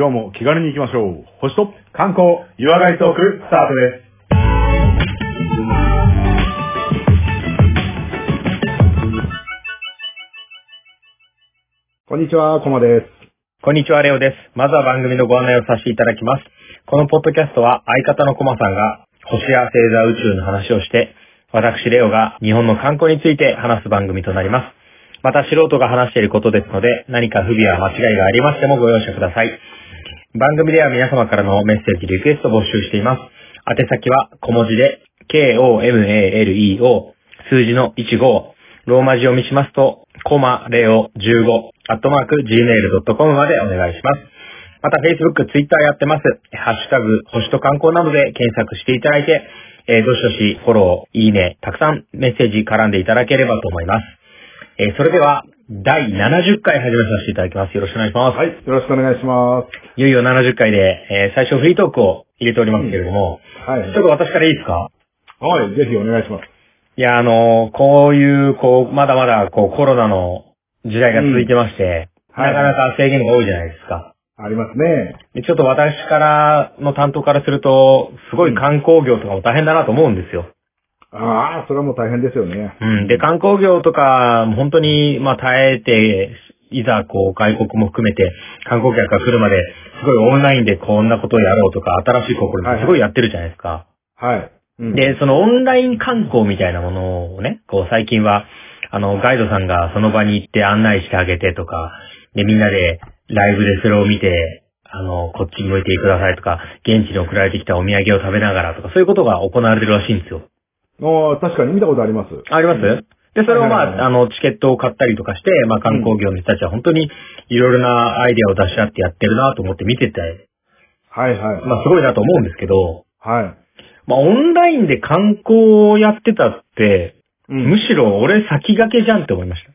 今日も気軽に行きましょう。星と観光、湯上がりトーク、スタートです。こんにちは、コマです。こんにちは、レオです。まずは番組のご案内をさせていただきます。このポッドキャストは相方のコマさんが星や星座宇宙の話をして、私、レオが日本の観光について話す番組となります。また素人が話していることですので、何か不備や間違いがありましてもご容赦ください。番組では皆様からのメッセージ、リクエストを募集しています。宛先は小文字で、k-o-m-a-l-e-o、数字の15、ローマ字を見しますと、コマレオ15、アットマーク gmail.com までお願いします。また Facebook、Twitter やってます。ハッシュタグ、星と観光などで検索していただいて、えーどしどしフォロー、いいね、たくさんメッセージ絡んでいただければと思います。えーそれでは、第70回始めさせていただきます。よろしくお願いします。はい、よろしくお願いしまいよいよ70回で、えー最初フリートークを入れておりますけれども、す。はい。ちょっと私からいいですか？はい、ぜひお願いします。いや、あのーこういう、こう、まだまだ、こう、コロナの時代が続いてまして、うんはいなかなか制限が多いじゃないですか。ありますね。でちょっと私からの担当からすると、すごい観光業とかも大変だなと思うんですよ。ああ、それはもう大変ですよね。うん。で、観光業とか、本当に、まあ、耐えて、いざ、こう、外国も含めて、観光客が来るまで、すごいオンラインでこんなことをやろうとか、新しい試みすごいやってるじゃないですか。はい。うん、で、そのオンライン観光みたいなものをね、こう最近は、あの、ガイドさんがその場に行って案内してあげてとか、で、みんなでライブでそれを見て、あの、こっちに向いてくださいとか、現地に送られてきたお土産を食べながらとか、そういうことが行われてるらしいんですよ。ああ、確かに見たことあります。あります、うんで、それをまあ、あの、チケットを買ったりとかして、まあ、観光業の人たちは本当にいろいろなアイデアを出し合ってやってるなと思って見てて、はいはい。まあ、すごいなと思うんですけど、はい。まあ、オンラインで観光をやってたって、うんむしろ俺先駆けじゃんって思いました。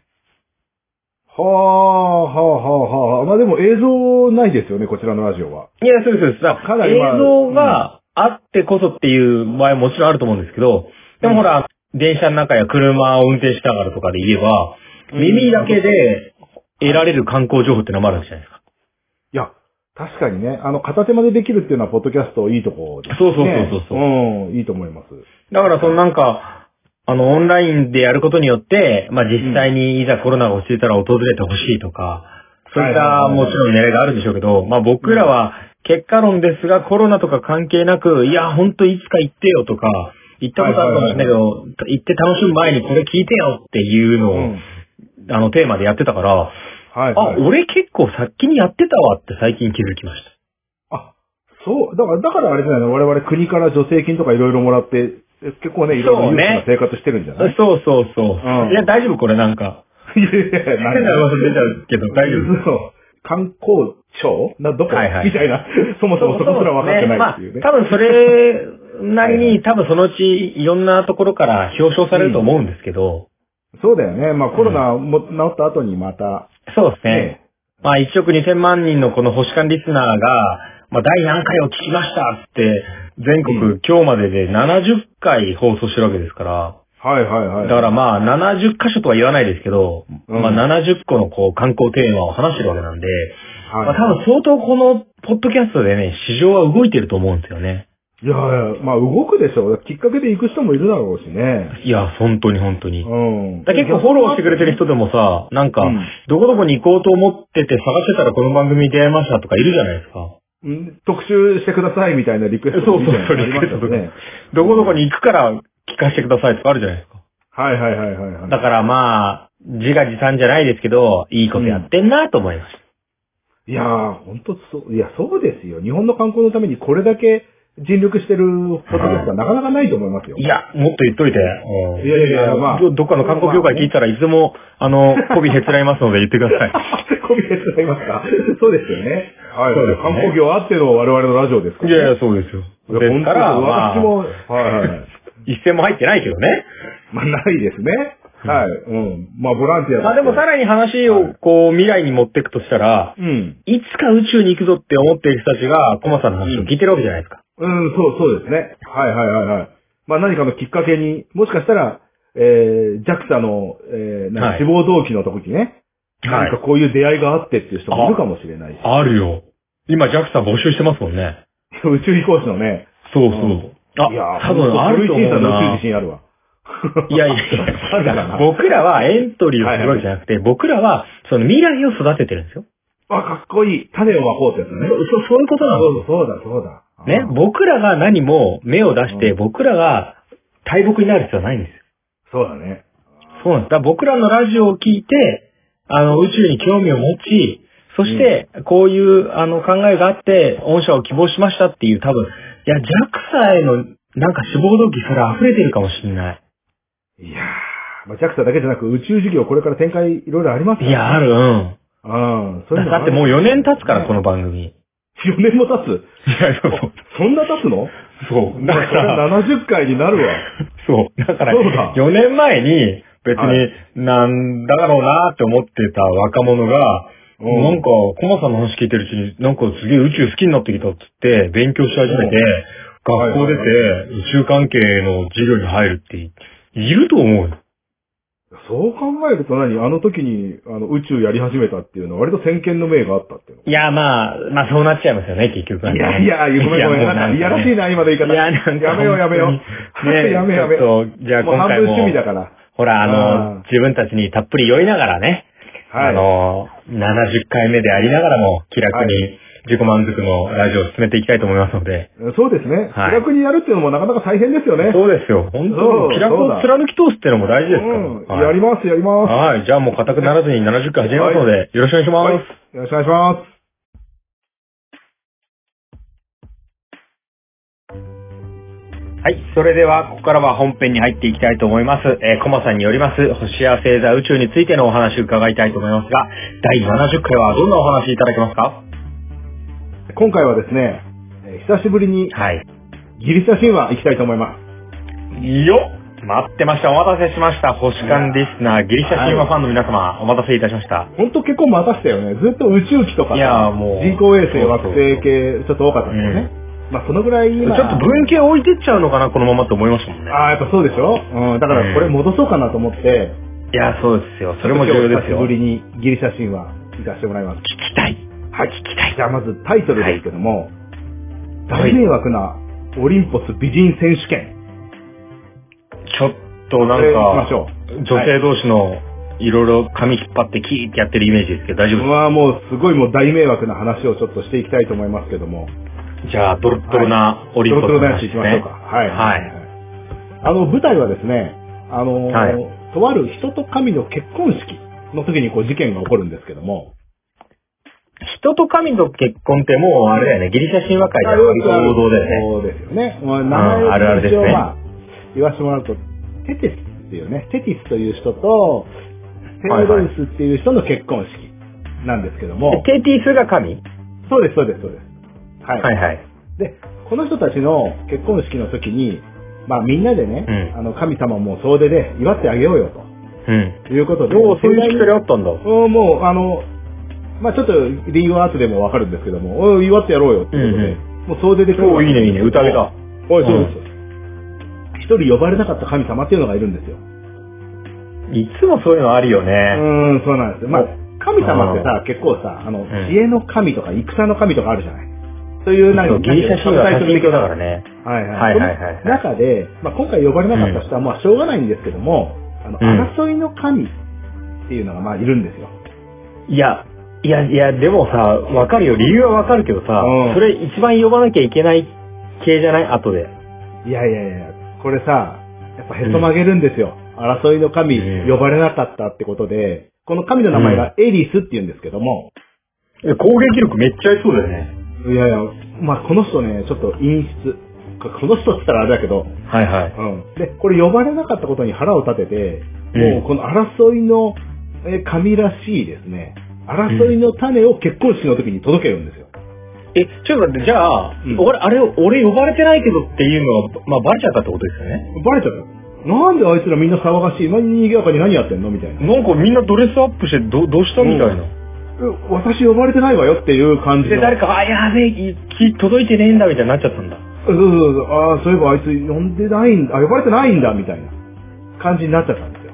はあ、はあ、はあ、はあ。まあでも映像ないですよね、こちらのラジオは。いや、そうです、そうです。だかなりまあ映像があってこそっていう場合ももちろんあると思うんですけど、でもほら、電車の中や車を運転しながらとかで言えば、うん耳だけで得られる観光情報ってのもあるわけじゃないですか。いや、確かにね、あの、片手間でできるっていうのは、ポッドキャストいいとこですね。そうそうそうそうそううん、いいと思います。だからそのなんか、あの、オンラインでやることによって、まあ実際にいざコロナが落ち着いたら訪れてほしいとか、そういったもちろん狙いがあるんでしょうけど、まあ僕らは結果論ですがコロナとか関係なく、いや、ほんといつか行ってよとか、行ったことあるかもしれないけど、行って楽しむ前にこれ聞いてよっていうのを、うん。あのテーマでやってたから、はい、あ、はい。俺結構先にやってたわって最近気づきました。あ、そう、だから、だからあれじゃないの？我々国から助成金とかいろいろもらって、え結構ね、いろいろな生活してるんじゃない？そうそうそう。うんいや、大丈夫？これなんか。いやいやいや変な噂出ちゃうけど大丈夫そう。観光庁な、どこ、はいはいみたいな。そもそもそこすら分かってないっていうね。まあ、多分それなりに、多分そのうちいろんなところから 表彰されると思うんですけど、そうだよね。まあコロナも治った後にまた、そうですね。ね。まあ、1億2000万人のこの星間リスナーが、まあ、第何回を聞きましたって、全国、うん今日までで70回放送してるわけですから、はいはいはい。だからまあ、70箇所とは言わないですけど、うんまあ、70個のこう、観光テーマを話してるわけなんで、はい、まあ、多分相当この、ポッドキャストでね、市場は動いてると思うんですよね。いやいや、まあ動くでしょう。きっかけで行く人もいるだろうしね。いや、本当に本当に。うん。だ結構フォローしてくれてる人でもさ、なんか、うんどこどこに行こうと思ってて探してたらこの番組に出会いましたとかいるじゃないですか。うん特集してくださいみたいなリクエストそうそうそうみたいなのありましたよね。どこどこに行くから聞かせてくださいとかあるじゃないですか。はいはいはいはいはい。だからまあ、自画自賛じゃないですけど、いいことやってんなと思いました。いやー、ほんとそう、いや、そうですよ。日本の観光のためにこれだけ尽力してるポッドキャストはなかなかないと思いますよ。いや、もっと言っといて。うんいやいやいやまあどどっかの観光協会聞いたらいつでも、あの、媚びへつらいますので言ってください。コミヘツがいますか？そうですよね。はい、そうですね観光業あっての我々のラジオですから、ね。いやいや、そうですよ。ですから、私も、あ、はいはいはい。一銭も入ってないけどね。まあ、ないですね。はい。うん。まあ、ボランティアまあでもさらに話をこう未来に持っていくとしたら、うん。いつか宇宙に行くぞって思っている人たちが、コマさんの話を聞いてるわけじゃないですか。うん、そう、そうですね。はいはいはいはい。まあ何かのきっかけに、もしかしたら、えー、JAXA の、えー、なんはいか志望動機の時にね、はいなんかこういう出会いがあってっていう人もいるかもしれないし。あるよ。今 JAXA 募集してますもんね。宇宙飛行士のね。そうそう。あ、いや多分あると思う古市さんの宇宙な自。信あるわ。いやいや僕らはエントリーをするわけじゃなくて、僕らはその未来を育ててるんですよ。あ、かっこいい。種をまこうってやつね。そそういうことなのそうそうだ、そうだ。ね、僕らが何も目を出して、うん僕らが大木になる必要はないんですよ。そうだね。そうなんです。だ僕らのラジオを聞いて、あの、宇宙に興味を持ち、そして、こういう、あの、考えがあって、御社を希望しましたっていう、多分、いや、JAXA への、なんか志望動機、それ溢れてるかもしれない。いやー、まあ、JAXA だけじゃなく宇宙事業これから展開いろいろありますいや、ある、うん。うん。そういうのだってもう4年経つから、この。の番組。4年も経つ？いや、そう。そんな経つの？そう。だからら、70回になるわ。そう。だから、そうだ4年前に、別はに、なんだろうなって思ってた若者が、うんなんか、コマさんの話聞いてるうちに、なんかすげえ宇宙好きになってきたっつって、勉強し始めて、学校出て、宇宙関係の授業に入るって、いると思うよ。そう考えると何？あの時にあの宇宙やり始めたっていうのは割と先見の明があったっていうの。いや、まあ、まあそうなっちゃいますよね、結局はね。いやいや、ごめんごめん。なんか、いやらしいな、今の言い方。いや、なんかやめようやめよう。ねやめ やめ。ちょっとじゃあもう半今回も分趣味だから。ほら、ああの、自分たちにたっぷり酔いながらね、はい。あの、70回目でありながらも、気楽はに自己満足のラジオを進めていきたいと思いますので。そうですね。はい気楽にやるっていうのもなかなか大変ですよね。そうですよ。本当気楽を貫き通すっていうのも大事ですから。うん。はいやります、やります。はい。じゃあもう固くならずに70回始めますので、よろしくお願いします。はい。よろしくお願いします。はい。それでは、ここからは本編に入っていきたいと思います。えー、コマさんによります、星や星座宇宙についてのお話を伺いたいと思いますが、第70回はどんなお話いただけますか？今回はですね、えー久しぶりにはい。ギリシャ神話行きたいと思います。よっ待ってました。お待たせしました。星間リスナー、ギリシャ神話ファンの皆様、お待たせいたしました。ほんと結構待たしたよね。ずっと宇宙機とかさいやーもう人工衛星、惑星系、ちょっと多かったんですよね。まあそのぐらい今。ちょっと文献置いてっちゃうのかな、このままって思いましたもんね。ああ、やっぱそうでしょ？うん。だからこれ戻そうかなと思って、いや、そうですよ。それも重要ですよ。久しぶりにギリシャ神話行かせてもらいます。聞きたい。はい、聞きたい。じゃあまずタイトルですけども、はい大迷惑なオリンポス美人選手権。ちょっとなんか。女性同士のいろいろ髪引っ張ってキーってやってるイメージですけど、大丈夫ですまあもうすごいもう大迷惑な話をちょっとしていきたいと思いますけども。じゃあ、ドロッドロなオリンポストロトロなの話ですね話いきましょうか。。はい。はい。あの、舞台はですね、あのーはいとある人と神の結婚式の時にこう事件が起こるんですけども。人と神の結婚ってもうあれだよね、ギリシャ神話界では割と王道だよね。そうですよね。まあ、名前をあるあるですねまあ、言わせてもらうと、テテスっていうね、テティスという人と、テオドルスっていう人の結婚式なんですけども。テティスが神？そうです、そうです、そうです。はい。はいはい。で、この人たちの結婚式の時に、まあみんなでね、うんあの神様も総出で祝ってあげようようん。ということで、おお、そういうしきたりあったんだ。うんもう、あの、まあちょっと理由は後でもわかるんですけども、おい祝ってやろうよっていうことで、うんもう総出で来るおお、いいねいいね、宴だ。おい、そうです。一、人呼ばれなかった神様っていうのがいるんですよ。いつもそういうのあるようね。ーん、そうなんですよ。まあ、神様ってさ、結構さ、あの、ん知恵の神とか戦の神とかあるじゃない。そういうなんか、ギリシャ神話は神教だからね。はいはい。はいはいはいはいその中で、まあ、今回呼ばれなかった人は、まあ、しょうがないんですけども、あの、うん争いの神っていうのが、まあ、いるんですよ。いや、いや、いや、でもさ、わかるよ。理由はわかるけどさ、うんそれ一番呼ばなきゃいけない系じゃない？後で。いやいやいや、これさ、やっぱへそ曲げるんですよ。争いの神、うん呼ばれなかったってことで、この神の名前がエリスって言うんですけども、え攻撃力めっちゃありそうだよね。いやいや、まあ、この人ね、ちょっと陰湿。ここの人って言ったらあれだけど、はいはい。うん。で、これ呼ばれなかったことに腹を立てて、うんもうこの争いのえー神らしいですね、争いの種を結婚式の時に届けるんですよ。え、ちょっと待って、じゃあ、うん俺、あれ、俺呼ばれてないけどっていうのは、まあ、バレちゃったってことですよね。バレちゃった。なんであいつらみんな騒がしい、何賑やかに何やってんのみたいな。なんかみんなドレスアップして、ど、どうしたみたいな。え私呼ばれてないわよっていう感じで、の。誰か、あ、やべえ、き届いてねえんだ、みたいになっちゃったんだ。そうそうそうああ、そういえばあいつ呼んでないんだ、あ、呼ばれてないんだ、みたいな感じになっちゃったんですよ。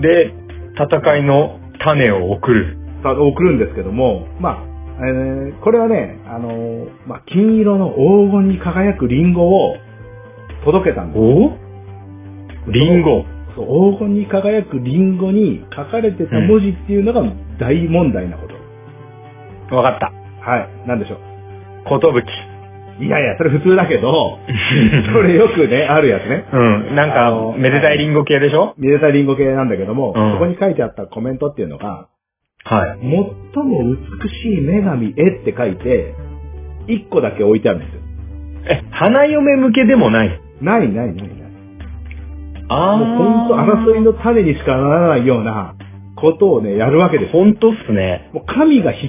で、戦いの種を送る。さ送るんですけども、まあ、えーこれはね、あのーまあ、金色の黄金に輝くリンゴを届けたんです。お？リンゴ？そう黄金に輝くリンゴに書かれてた文字っていうのが大問題なこと。わかった。はい。なんでしょう？ことぶき。いやいや、それ普通だけど、それよくね、あるやつね。うん。なんあのか、めでたいリンゴ系でしょ？見れたリンゴ系なんだけども、うんそこに書いてあったコメントっていうのが、はい。最も美しい女神へって書いて、一個だけ置いてあるんですよ。え、花嫁向けでもない？ないないないない。あもう本当争いの種にしかならないようなことをね、やるわけです。ほんとっすね。もう神がひ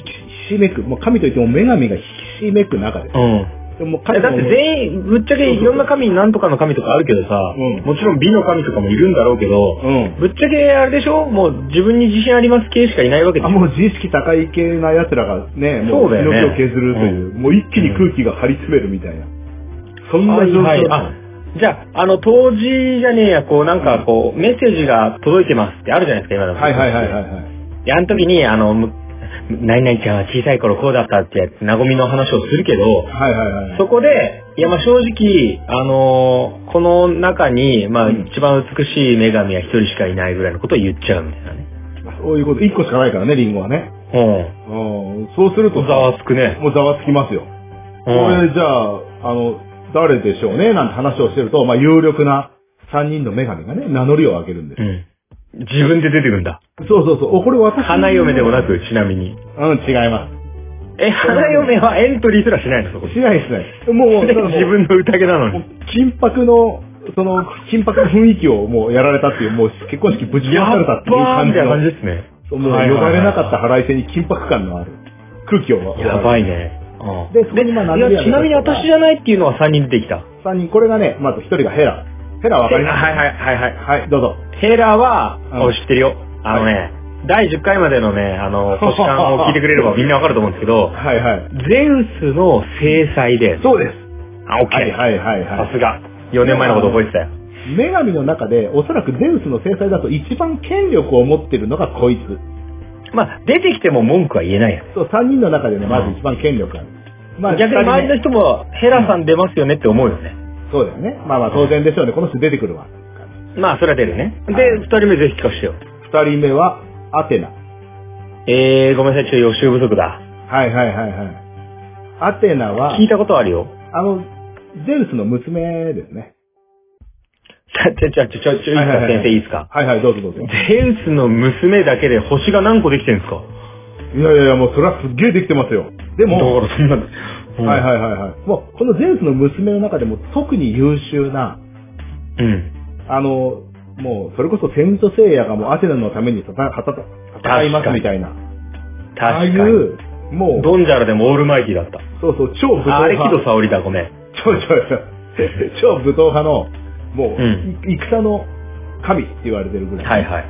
しめく、もう神といっても女神がひしめく中ですう。ん。でもだって全員、ぶっちゃけいろんな神、なんとかの神とかあるけどさ、うんもちろん美の神とかもいるんだろうけど、うん。ぶっちゃけあれでしょ？もう自分に自信あります系しかいないわけでしあ、ょもう自意識高い系な奴らがね、もう命を削るという、もう一気に空気が張り詰めるみたいな。そんなはい状況はい。あ、じゃあ、あの、当時じゃねえや、こう、なんか、こう、メッセージが届いてますってあるじゃないですか、今の。はいはいはいはいはい。で、あの時に、あの、む何々ちゃんは小さい頃こうだったってやつ、なごみの話をするけど、はいはいはい。そこで、いや、まあ正直、あのーこの中に、まあうん一番美しい女神は一人しかいないぐらいのことを言っちゃうみたいなね。そういうこと、一個しかないからね、リンゴはね。うん。うん。そうするとさ、ざわつくね。もうざわつきますよ。こうん。れじゃあ、あの、誰でしょうね、なんて話をしてると、まあ有力な三人の女神がね、名乗りを上げるんですう。ん。自分で出てくんだ。そうそうそう。お、これ私。花嫁でもなく、ちなみに。うん、違います。え、花嫁はエントリーすらしないの？そこしないしない。もう、だからもう自分の宴なのに。金箔の、その、金箔の雰囲気をもうやられたっていう、もう結婚式ぶち壊されたっていう感じのみたいな感じ、ですね。そうもうはいはいはい呼ばれなかった腹いせに緊迫感のある空気を。やばい。ね。うんでそこにまあちなみに私じゃないっていうのは3人出てきた？三人、これがね、まず一人がヘラ。ヘラわかります？はいはいはいはい。はい、どうぞ。ヘラは、うんお知ってるよ。あのね、第10回までのね、あの、星間を聞いてくれればみんなわかると思うんですけど、はいはい。ゼウスの制裁で、そうです。あ、オッケー。はいはいはいはさすが。4年前のこと覚えてたよ。い。女神の中で、おそらくゼウスの制裁だと一番権力を持ってるのがこいつ。まあ、出てきても文句は言えないよね。そう、三人の中でね、まず一番権力がある。ま逆に周りの人も、ヘラさん出ますよねって思うよね。そうだよね。まあまあ当然でしょうね。この人出てくるわ。まあ、それは出るね。で、はい2人目ぜひ聞かせてよ。二人目は、アテナ。えー、ごめんなさい、ちょっと予習不足だ。はいはいはいはい。アテナは聞、いたことあるよ。あの、ゼウスの娘ですね。ちょ、ちょ、ちょ、ちょ、ちょ、先生いいですか。はいはい、どうぞどうぞ。ゼウスの娘だけで星が何個できてるんですか？いやいやいや、もうそれはすっげえできてますよ。でも、だからそんな、はいはいはいはい。もう、このゼウスの娘の中でも特に優秀な、い。うん。あの、もう、それこそセントセイヤがもうアテナのために戦戦戦いますみたいな。ああい確かに。う、もう、ドンジャラでもオールマイティだった。そうそう、超武闘あ、あれ派。キド沙織だ、ごめん。超 超超武闘派の、もう、うんい戦の神って言われてるぐらい。はいはい。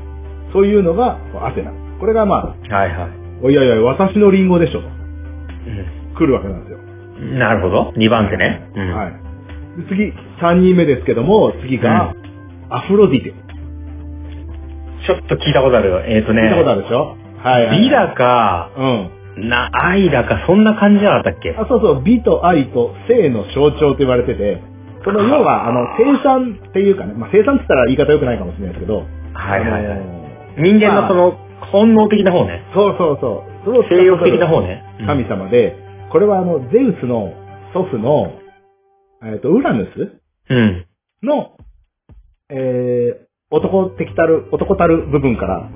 そういうのがアテナ。これがまはいはい。あ、おいやいや、私のリンゴでしょと。う来るわけなんですよ。ん。なるほど。2番手ね。うん。はい。で次、3人目ですけども、次が、アフロディテ。ちょっと聞いたことあるよ。えっ、ー、とね。聞いたことあるでしょ？はいはい。美だか、うん。な、愛だか、そんな感じじゃなかったっけ？あ、そうそう、美と愛と性の象徴と言われてて、その要は、あの、生産っていうかね、まあ、生産って言ったら言い方良くないかもしれないですけど、はいはいはい。人間のその、本能的な方ね。そうそうそう。それを性欲的な方ね。うん神様で、これはあの、ゼウスの祖父の、えっ、と、ウラヌスうん。の、えー、男的たる、男たる部分から、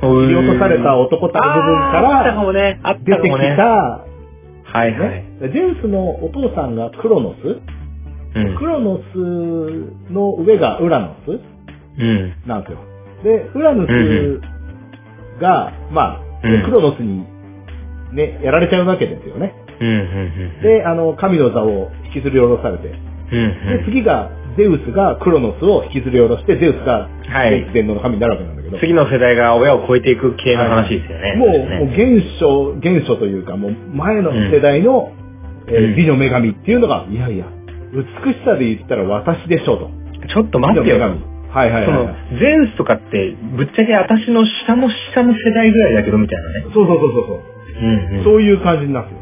切切り落とされた男たる部分かあったから、もね。あっ出てきたかもね。た、はいはい。ね、ゼウスのお父さんがクロノス、うんク。ロノスの上がウラノスうん。なんですよ。で、ウラヌうんスが、まあ、うんクロノスにね、やられちゃうわけですよね。うん。うん。で、あの、神の座を引きずり下ろされて、うん。で、次が、ゼウスがクロノスを引きずり下ろして、ゼウスがはい天皇の神になるわけなんだけど、次の世代が親を超えていく系の話ですよね。もう、もう現象、現象というか、もう前の世代の、え美の女神っていうのが、いやいや、美しさで言ったら私でしょうと。ちょっと待ってよ。はいはいそのはいはい。、ゼウスとかって、ぶっちゃけ私の下の下の世代ぐらいだけどみたいなね。そうそうそうそうそう。うんうん。そういう感じになるんで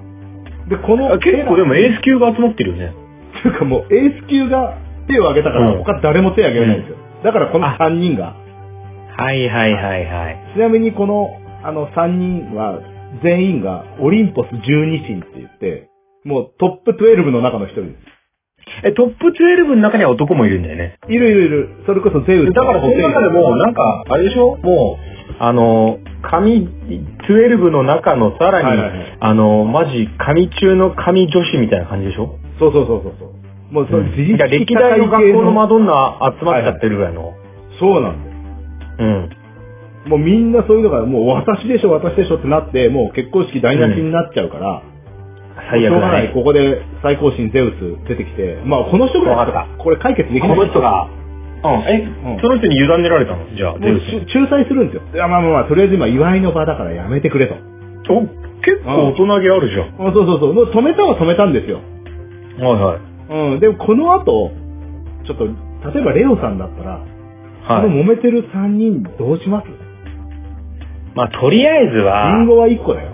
すよ。で、この、あ結構でもエース級が集まってるよね。というかもうエース級が手を挙げたから、うん他誰も手を挙げれないんですよ。だからこの3人が、はいはいはいはい。ちなみにこの、あの3人は、全員がオリンポス12神って言って、もうトップ12の中の一人です。え、トップ12の中には男もいるんだよね。いるいるいる。それこそゼウスだからその中でも、なんか、あれでしょ？もう、あの、神、12の中のさらに、はいはいはいあの、マジ、神中の神女子みたいな感じでしょ？そうそうそうそうそう。もうそれうん歴代の学校のマドンナ集まっちゃってるぐらいの。そうなんだよ。うん。もうみんなそういうのが、もう私でしょ、私でしょってなって、もう結婚式台無しになっちゃうから、最悪だしょうがない、ね。ここで最高神ゼウス出てきて、まあこの人ぐらいこれ解決できない。この人が、うん、え、うんその人に委ねられたの？じゃあ、もうし仲裁するんですよ。いやまあまあまあ、とりあえず今祝いの場だからやめてくれと。お、結構大人げあるじゃん。あそうそうそう。もう止めたは止めたんですよ。はいはい。うん。でもこの後、ちょっと、例えばレオさんだったら、はい。この揉めてる3人どうします？まあ、とりあえずはリン、ゴは1個だよ。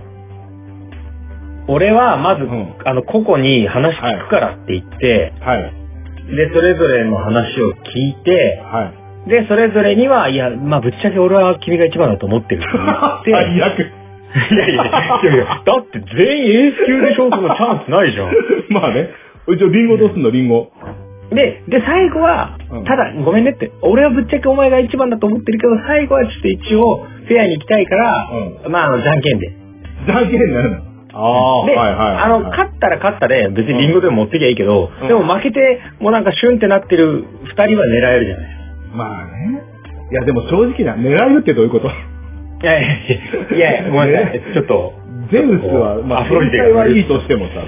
俺はまず、うんあの、個々に話聞くからって言って、はい。で、それぞれの話を聞いて、はい。で、それぞれには、いや、まあ、ぶっちゃけ俺は君が一番だと思ってるって言って、最悪。いやいやいや、いやいや、だって全員エース級でしょそのチャンスないじゃん。まあね。じゃあリンゴどうすんのリンゴ。で、で、最後はうん、ただ、ごめんねって、俺はぶっちゃけお前が一番だと思ってるけど、最後はちょっと一応、フェアに行きたいから、まあ、あの、じゃんけんで。じゃんけんになるの？ああ、で、はいはい。あの、勝ったら勝ったで、別にリンゴでも持ってきゃいいけど、うんでも負けて、もうなんかシュンってなってる二人は狙えるじゃない。まあね。いやでも正直な、狙えるってどういうこと？いやいやいや、ごめんなさい。ちょっと。ゼウスは、まあ、アフロはいいとしてもさ、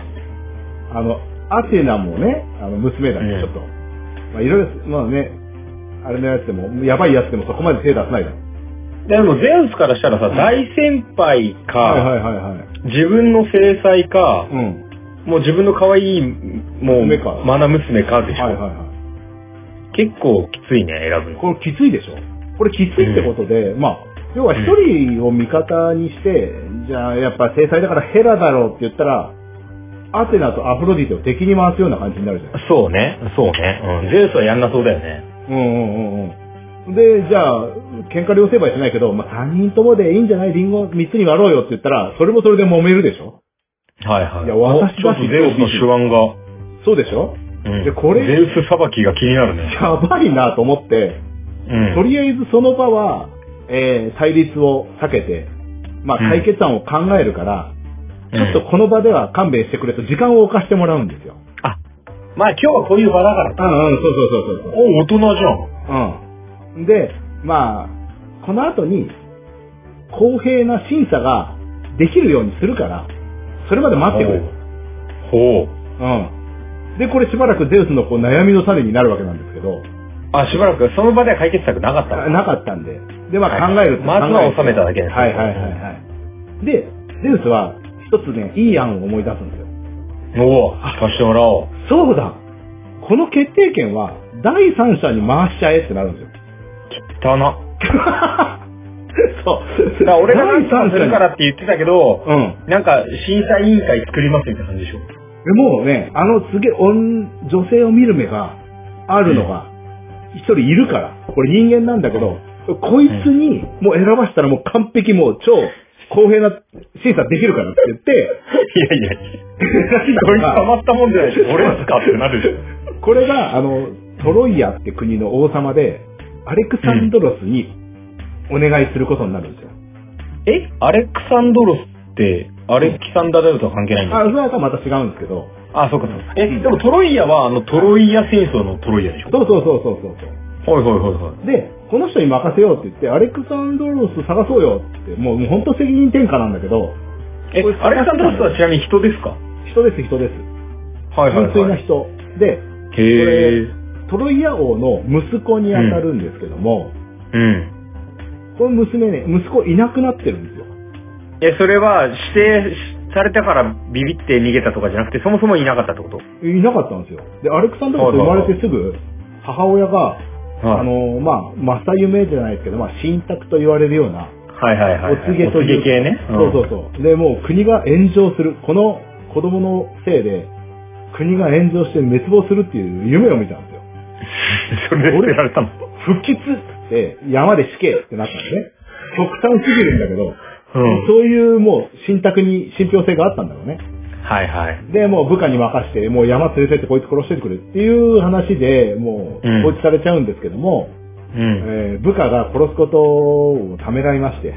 あの、アテナもね、あの、娘だうんけちょっと。まあ、いろいろ、まあね、あれのやつでも、やばいやつでもそこまで手出さないだろ。でも、ゼウスからしたらさ、大先輩か、はいはいはいはい。自分の制裁か、うん。もう自分の可愛い、もう、娘かマナ娘かでしょ。はいはいはい。結構きついね、選ぶの。これきついでしょこれきついってことで、まあ、要は一人を味方にして、じゃあやっぱ制裁だからヘラだろうって言ったら、アテナとアフロディテを敵に回すような感じになるじゃないそうね、そうね。うん。ゼウスはやんなそうだよね。うんうんうんうん。で、じゃあ、喧嘩両成敗しないけど、まあ、3人ともでいいんじゃない？リンゴ3つに割ろうよって言ったら、それもそれで揉めるでしょ？はいはい。いや私だしおちょっとゼウスの手腕が、そうでしょ？うんでこれゼウス裁きが気になるね。やばいなと思って、うん。とりあえずその場は、えー、対立を避けて、まあ、うん解決案を考えるから、うんちょっとこの場では勘弁してくれと時間を置かしてもらうんですよ。あ、まあ今日はこういう場だから。うんうん、そうそうそうそうそう。お、大人じゃん。うん。で、まあ、この後に、公平な審査ができるようにするから、それまで待ってくれと。ほう。うん。で、これしばらくゼウスのこう悩みの種になるわけなんですけど、あ、しばらくその場では解決策なかったのなかったんで。で、まあはい考えると。まずは収めただけですねはいはいはいはい。で、ゼウスは一つね、いい案を思い出すんですよ。おお、聞かせてもらおう。そうだこの決定権は第三者に回しちゃえってなるんですよ。汚な。そう。だから俺が何とかするからって言ってたけど、うん。なんか審査委員会作りますみたいな感じでしょ。でもうね、あのすげえ女女性を見る目があるのが一人いるから、これ人間なんだけど、こいつにもう選ばしたらもう完璧もう超公平な審査できるからって言って、いやいや、こいつたまったもんじゃないし、俺ですかってなるでしょ。これがあの、トロイアって国の王様で、アレクサンドロスにお願いすることになるんですよ。え？アレクサンドロスって、アレキサンダーダウとは関係ないんだあ、それはまた違うんですけど、あ、そうかそうか。え、でもトロイアは、あの、トロイア戦争のトロイアでしょ？そうそうそうそうそうそう。はいはいはいはい。で、この人に任せようって言って、アレクサンドロス探そうよって、もうもう本当責任転嫁なんだけど、え、これアレクサンドロスはちなみに人ですか？人です人です。はい純粋な人。で、へえ。トロイア王の息子に当たるんですけども、うん。この娘ね、息子いなくなってるんですよ。え、それは指定されたからビビって逃げたとかじゃなくて、そもそもいなかったってこと？いなかったんですよ。で、アレクサンドロス生まれてすぐ、母親が、あはいの、まあ、正夢じゃないですけど、まあ、神託と言われるような、はいはいはい。お告げというお告げ系ね。そうそうそう。で、もう国が炎上する。この子供のせいで、国が炎上して滅亡するっていう夢を見たんですよ。それで捨てられたの。不吉って山で死刑ってなったんですね。極端すぎるんだけど、うん。そういうもう信託に信憑性があったんだろうね。はいはい。で、もう部下に任して、もう山連れてってこいつ殺してくれっていう話で、もううん放置されちゃうんですけども、うん。えー部下が殺すことをためらいまして、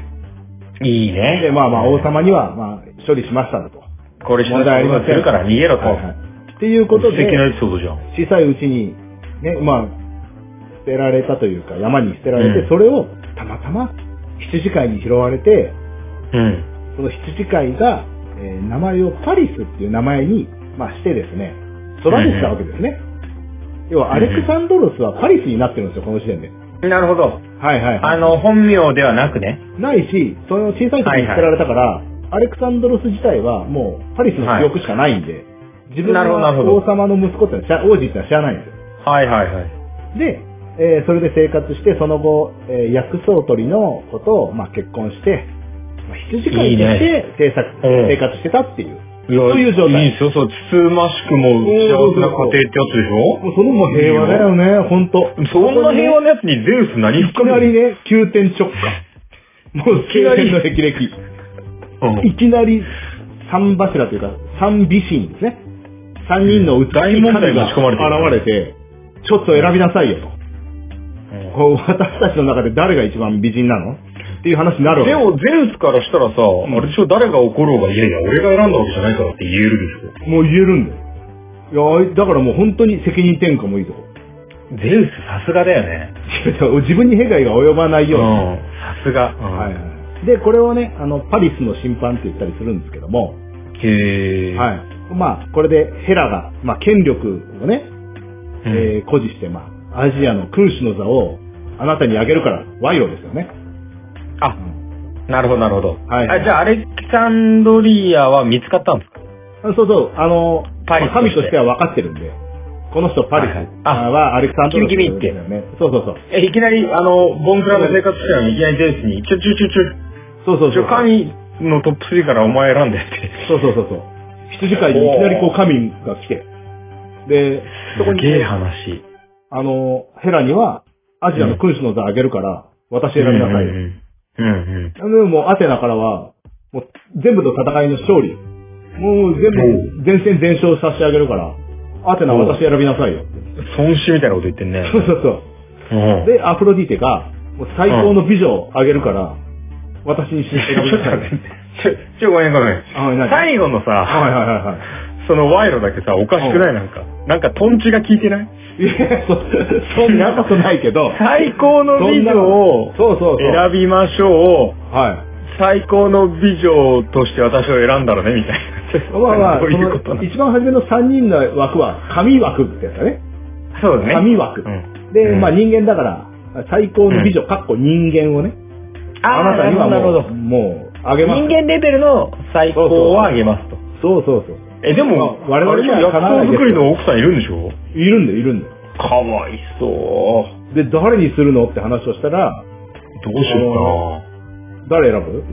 いいね。で、まあまあ王様には、まあ、処理しましたと。これ一つのことするから逃げろと。はいはい。っていうことで、素敵なエピソードじゃん。小さいうちに、ね、まあ、捨てられたというか、山に捨てられて、うんそれをたまたま羊飼いに拾われて、うん。その羊飼いが、えー名前をパリスっていう名前に、まあ、してですね、育ててたわけですね。要は、アレクサンドロスはパリスになってるんですよ、この時点で。なるほど。はいはい、はい。あの、本名ではなくね。ないし、その小さい時に捨てられたから、アレクサンドロス自体はもうパリスの記憶しかないんで、自分なるほどなるがほど王様の息子ってのは王子ってのは知らないんですよ。はいはいはい。で、えーそれで生活して、その後、えー薬草取りのことを、まあ、結婚して、まあ、羊飼いとして生活うん生活してたっていう。いやそういう状態いいですよ、そう、つつましくも幸せな家庭ってやつでしょ？もうそのもう平和だよね、ほんと。そんな平和なやつにゼウス何いきなりね、急転直下。もう、いきなりの霹靂。うんいきなり三柱というか、三美神ですね。三人の美しい大問題神が現れて、ちょっと選びなさいよと。うんこう私たちの中で誰が一番美人なの？っていう話になるわけでも、ゼウスからしたらさ、んあれでしょ、誰が怒ろうが、いやいや、俺が選んだわけじゃないからって言えるでしもう言えるんだよ。いや、だからもう本当に責任転嫁もいいとこ。ょ。ゼウスさすがだよね。自分に被害が及ばないように。うん。さすが。うんはいはい。で、これをね、あの、パリスの審判って言ったりするんですけども、へえ。はい。まあ、これでヘラが、まあ、権力をね、うんえー誇示して、まあ、アジアの君主の座をあなたにあげるから、賄賂ですよね。あ、なるほど、なるほど。はいあじゃあ、アレキサンドリアは見つかったんですか？あそうそう、あの、パリ神としては分かってるんで、この人パリスはアレクサンドロス君々って。そうそうそう。え、いきなり、あの、ボンクラで生活してたのに、いきなりゼウスに、ちょ、ちょ、ちょ、ちょ、ちょ、そうそうそう。神のトップ3からお前選んでって。そうそうそうそう。羊飼いにいきなりこう神が来て、で、そこにすげえ話。あの、ヘラには、アジアの君主の座あげるから、私選びなさいよ。うんうん。でもうアテナからは、もう全部の戦いの勝利。もう全部、全戦全勝差し上げるから、アテナ私選びなさいよ。孫子みたいなこと言ってんね。そうそうそう。うん。で、アフロディーテが、もう最高の美女をあげるから、私に選びちょっとなさい。ちょ、ちょ、ごめんごめん。最後のさ、はいはいはいはい。その賄賂だけさ、おかしくない？なんか。なんかトンチが効いてない？いや、そ、そんなことないけど、最高の美女を。選びましょう。は最高の美女として私を選んだらね、みたいい。な。まあまあ、どういうこと一番初めの3人の枠は、神枠ってやつだね。そうだね。神枠。うんで、うんまあ人間だから、最高の美女、かっこ人間をね、あなたにはもう。もう、あげます。人間レベルの最高はあげますと。そうそうそう。え、でも、まあ我々には薬草作りの奥さんいるんでしょ？いるんだよ、いるんだよ。かわいそう。で、誰にするの？って話をしたら、どうしようか誰選ぶ？な。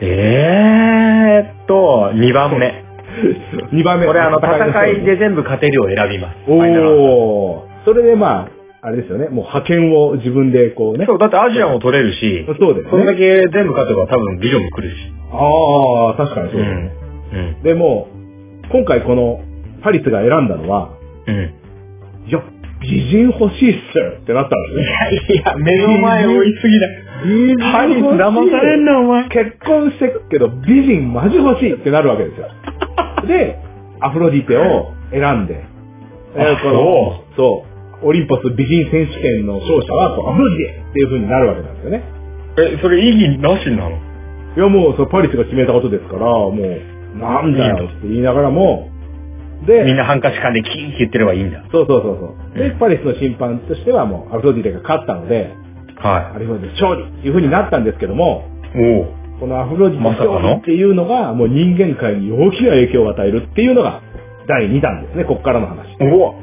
えーっと、2番目。?2 番目。これあの、戦いで全部勝てるを選びます。おー。それでまあ、あれですよね、もう派遣を自分でこうね。そう、だってアジアも取れるし、そうですそれだね。け全部勝てば多分美女も来るし。ああ、確かにそううですね。ん。うん。でも、今回このパリスが選んだのは、うん。いや、美人欲しいっすってなったんですね。いや、目の前追いすぎだ。パリス騙されんな、お前。結婚してっけど、美人マジ欲しいってなるわけですよ。で、アフロディテを選んで、このそう、オリンポス美人選手権の勝者はアフロディテっていう風になるわけなんですよね。え、それ意義なしなの？いやもう、そうパリスが決めたことですから、もう、なんだよって言いながらも、で、みんなハンカチ噛んでキーって言ってればいいんだ。そうそうそうそう。で、うんパリスの審判としてはもうアフロディテが勝ったので、はアフロディテ勝利っていう風になったんですけども、い。おお。このアフロディテ勝利っていうのが、もう人間界に大きな影響を与えるっていうのが、第2弾ですね、こっからの話。おお。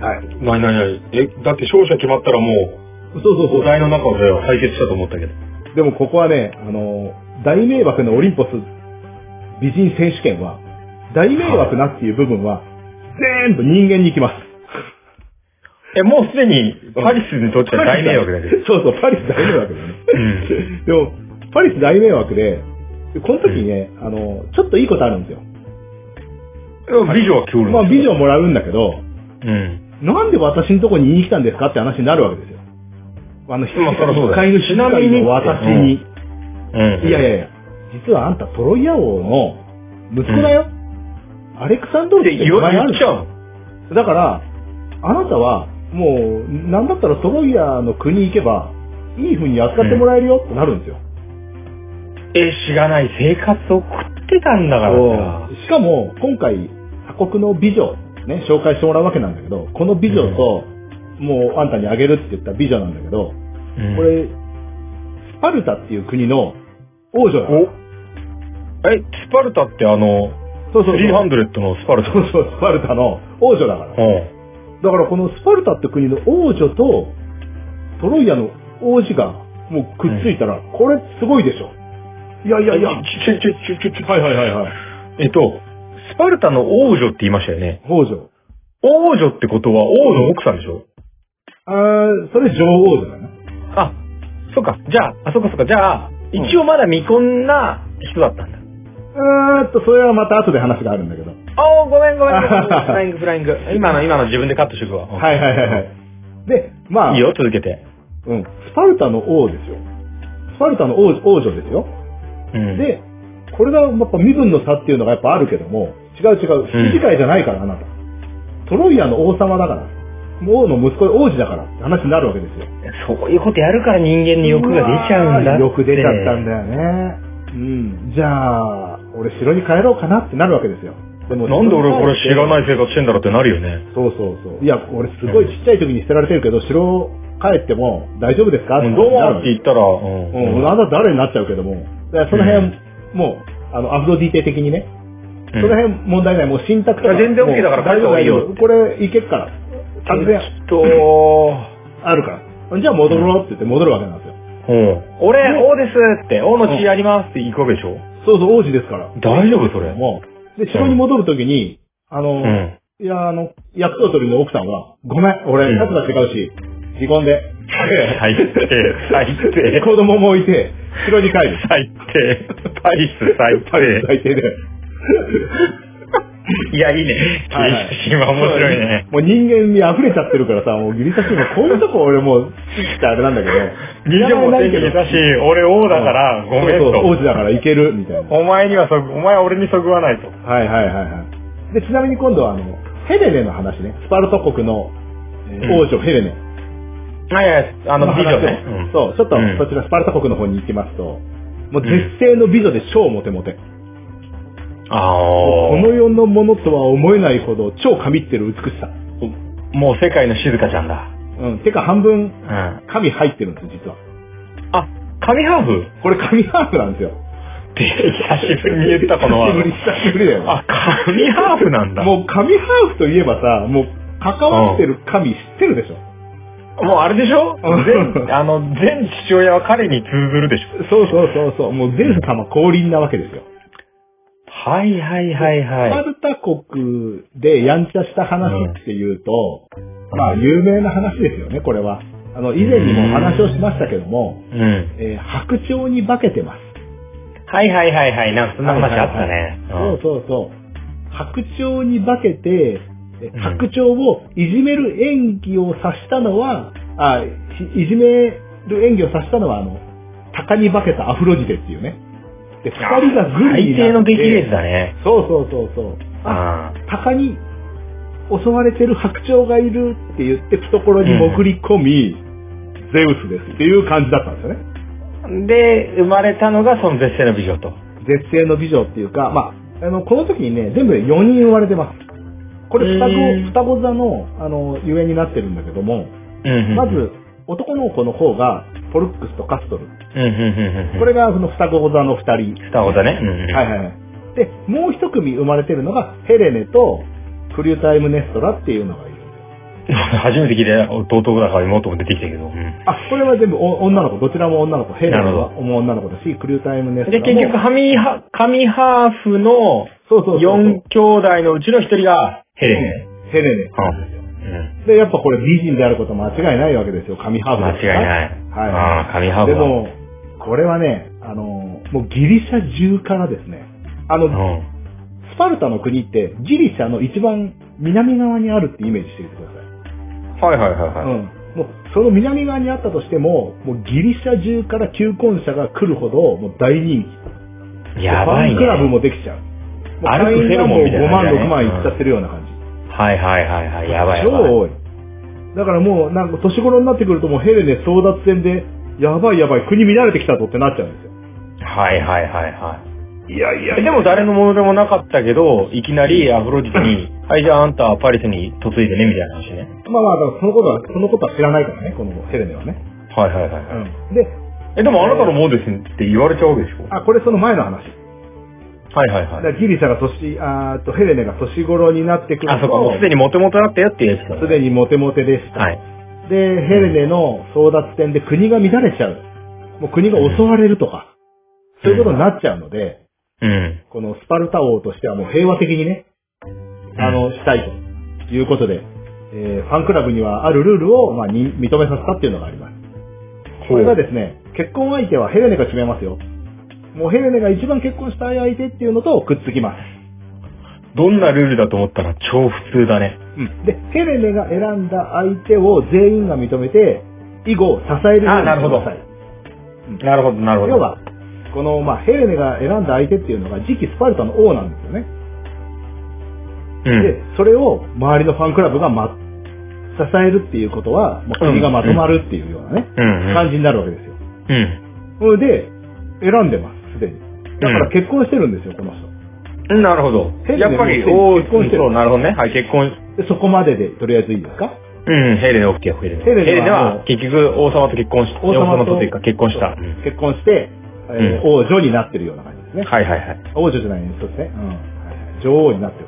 はい。なになになにえ、だって勝者決まったらもう、そうそうそう。お題の中では解決したと思ったけど。でもここはね、あの、大迷惑のオリンポス美人選手権は、大迷惑なっていう部分は、全部人間に行きます。え、もうすでに、パリスにとっては大迷惑だけど。そうそう、パリス大迷惑だよね。うん。でも、パリス大迷惑で、でこの時にね、あの、ちょっといいことあるんですよ。美女は来るんまあ、美女もらうんだけど、うん。なんで私のとこに言いに来たんですかって話になるわけですよ。あの、まあそ飼い主ちなみにの私に、うん。いやいやいや、実はあんたトロイア王の息子だよ。アレクサンドルって言わ名前ある言っちゃうのだから、あなたは、もう、なんだったらトロイアの国行けば、いい風に扱ってもらえるよってなるんですよ。え、知らない生活を送ってたんだからさ。しかも、今回、他国の美女、ね、紹介してもらうわけなんだけど、この美女と、もうあんたにあげるって言った美女なんだけど、うんこれ、スパルタっていう国の王女え、スパルタってあの、そうそうそう。300のスパルタ。そうそう、スパルタの王女だから。うん。だからこのスパルタって国の王女と、トロイアの王子がもうくっついたら、これすごいでしょ。いやいやいや。ちょ、ちょ、ちょ、ちょ、はいはいはいはい。えっと、スパルタの王女って言いましたよね。王女。王女ってことは王の奥さんでしょ？あー、それ女王女だな。あ、そっか。じゃあ、あ、そっかそっか。じゃあ、一応まだ未婚な人だったんだ。うーんと、それはまた後で話があるんだけど。あー、ごめんごめん。フライングフライング。今の、今の自分でカットしとくわ。はいはいはいはい。で、まあ、いいよ、続けて。うん、スパルタの王ですよ。スパルタの王王女ですよ。うん。で、これがやっぱ身分の差っていうのがやっぱあるけども、違う違う、羊飼いじゃないから、あなた。トロイアの王様だから。王の息子、王子だからって話になるわけですよ。そういうことやるから人間に欲が出ちゃうんだって。欲出ちゃったんだよね。うん。じゃあ、俺城に帰ろうかなってなるわけですよ。でもなんで俺これ知らない生活してんだろうってなるよね。そうそうそう。いや、俺すごいちっちゃい時に捨てられてるけど、城帰っても大丈夫ですか？うんどうもって言ったら、ううん、あなた誰になっちゃうけども。だからその辺、もう、あの、アフロディテ的にね、うんその辺問題ない。もう信託とか。いや全然 OK だからもう大丈夫帰った方がいいよこれ、いけっから。完全と、あるから。じゃあ戻ろうって言って戻るわけなんですよ。うん。俺、王ですって、王の血ありますって行くわけでしょそうそう、王子ですから。大丈夫それもう。で、城に戻るときに、あの、うん。いや、あの、薬草取りの奥さんは、ごめん、俺、うん立場違うし、離婚で。最低、最低、子供もいて、城に帰る。最低、パリス最低。最低で。い や、いいね。はいはい面白いね。もう人間味溢れちゃってるからさ、もうギリシャ人もこういうとこ俺もう、好きってあれなんだけど。二女も手に入れたし、俺王だから、ごめんそうそう王と。子だからいける、みたいな。お前にはそぐ、お前は俺にそぐわないと。はいはいはいはい。で、ちなみに今度はあの、ヘレネの話ね。スパルタ国の、王女ヘレネ。はいはい、あの、美女ね。そう、ちょっとうんそちらスパルタ国の方に行きますと、もう絶世の美女で超モテモテ。あこの世のものとは思えないほど超神ってる美しさ。あ。もう世界の静香ちゃんだ。うん。てか半分うん。神入ってるんですよ、実は。あ、神ハーフ？これ神ハーフなんですよ。って久しぶりに言ったこのワー久しぶり、久しぶりだよ。あ、神ハーフなんだ。ももう神ハーフといえばさ、もう関わってる神知ってるでしょ。う、もうあれでしょ？うん全、あの、全父親は彼に通ずるでしょそうそうそうそう。もうゼウス様降臨なわけですよ。はいはいはいスパはい。ルタ国でやんちゃした話っていうと、まあ有名な話ですよね、これは。あの、以前にもお話をしましたけども、うん。えー白鳥に化けてます。はいはいはいはい。なんかそんな話あったね。そうそうそう。白鳥に化けて、白鳥をいじめる演技をさしたのは、あ、いいじめる演技をさしたのは、あの、鷹に化けたアフロジテっていうね。で、二人がグルになって。最低の出来レースだね。そうそうそうそう。あ、あ鷹に襲われてる白鳥がいるって言って懐に潜り込み、ゼウスですっていう感じだったんですよね。あ。で、生まれたのがその絶世の美女と。絶世の美女っていうか、まあ、あの、この時にね、全部で4人生まれてます。これ双子、双子座の、あの、ゆえになってるんだけども、うんうんうんまず、男の子の方が、ポルックスとカストル。これが、その双子座の2人。双子だね。はいはいはい。で、もう一組生まれてるのが、ヘレネと、クリュタイムネストラっていうのがいる。初めて聞いて弟だから妹も出てきたけど。うんあ、これは全部お女の子、どちらも女の子。ヘレネは女の子だし、クリュータイムネスで、結局、ハミハ、神ハーフのそうそうそうそう。4兄弟のうちの1人がヘレネ。ヘレネ。うん。で、やっぱこれ美人であること間違いないわけですよ、神ハーフ間違いない。はいああ、神ハーフだ。でも、これはね、あの、もうギリシャ中からですね、あの、うん。スパルタの国ってギリシャの一番南側にあるってイメージしてみてください。はいはいはいはい。うん。もう、その南側にあったとしても、もうギリシャ中から求婚者が来るほど、もう大人気。やばいね。ファンクラブもできちゃう。もう歩くフェロモンみたいな5万、感じだね6万いっちゃってるような感じ。はいはいはいはい。やばいや超ばい。多い。だからもう、なんか年頃になってくるともうヘレネ争奪戦で、やばいやばい、国乱れてきたぞってなっちゃうんですよ。はいはいはいはい。いやいやでも誰のものでもなかったけど、いきなりアフロディテに、はいじゃああんたはパリスに嫁いでね、みたいな話ね。まあまあ、だからそのことは、そのことは知らないからね、このヘレネはね。はいはいはい。はいうん。で、え、でもあなたのものですって言われちゃうわけでしょ？あ、これその前の話。はいはいはい。だからギリシャが年、あーっと、ヘレネが年頃になってくると、あ、そうか、もうすでにモテモテだったよっていうやつだ。すでにモテモテでした。はい。で、ヘレネの争奪戦で国が乱れちゃう。もう国が襲われるとか、そういうことになっちゃうので、うん。このスパルタ王としてはもう平和的にね、あの、したいということで、えーファンクラブにはあるルールを、まあ、に認めさせたっていうのがあります。これがですね、結婚相手はヘレネが決めますよ。もうヘレネが一番結婚したい相手っていうのとくっつきます。どんなルールだと思ったら超普通だね。うん。で、ヘレネが選んだ相手を全員が認めて、以後支えるようにあなるほどしてくださいなるほど、なるほど。要は、この、まあ、ヘレネが選んだ相手っていうのが次期スパルタの王なんですよね。うん。で、それを周りのファンクラブがま、支えるっていうことは、まあ、国がまとまるっていうようなね、うんうん。感じになるわけですよ。うん。それで、選んでます。だから結婚してるんですよ、この人。うんなるほど。やっぱり、結婚してるなるほどね。はい、結婚。で、そこまでで、とりあえずいいですか？うん、ヘレネ OK、ヘレネ。ヘレネはヘレネは結局王様と結婚し、王様とというか結婚した。うん結婚して、えー王女になってるような感じですね。はいはいはい。王女じゃないね、そうですね。うん。女王になってる。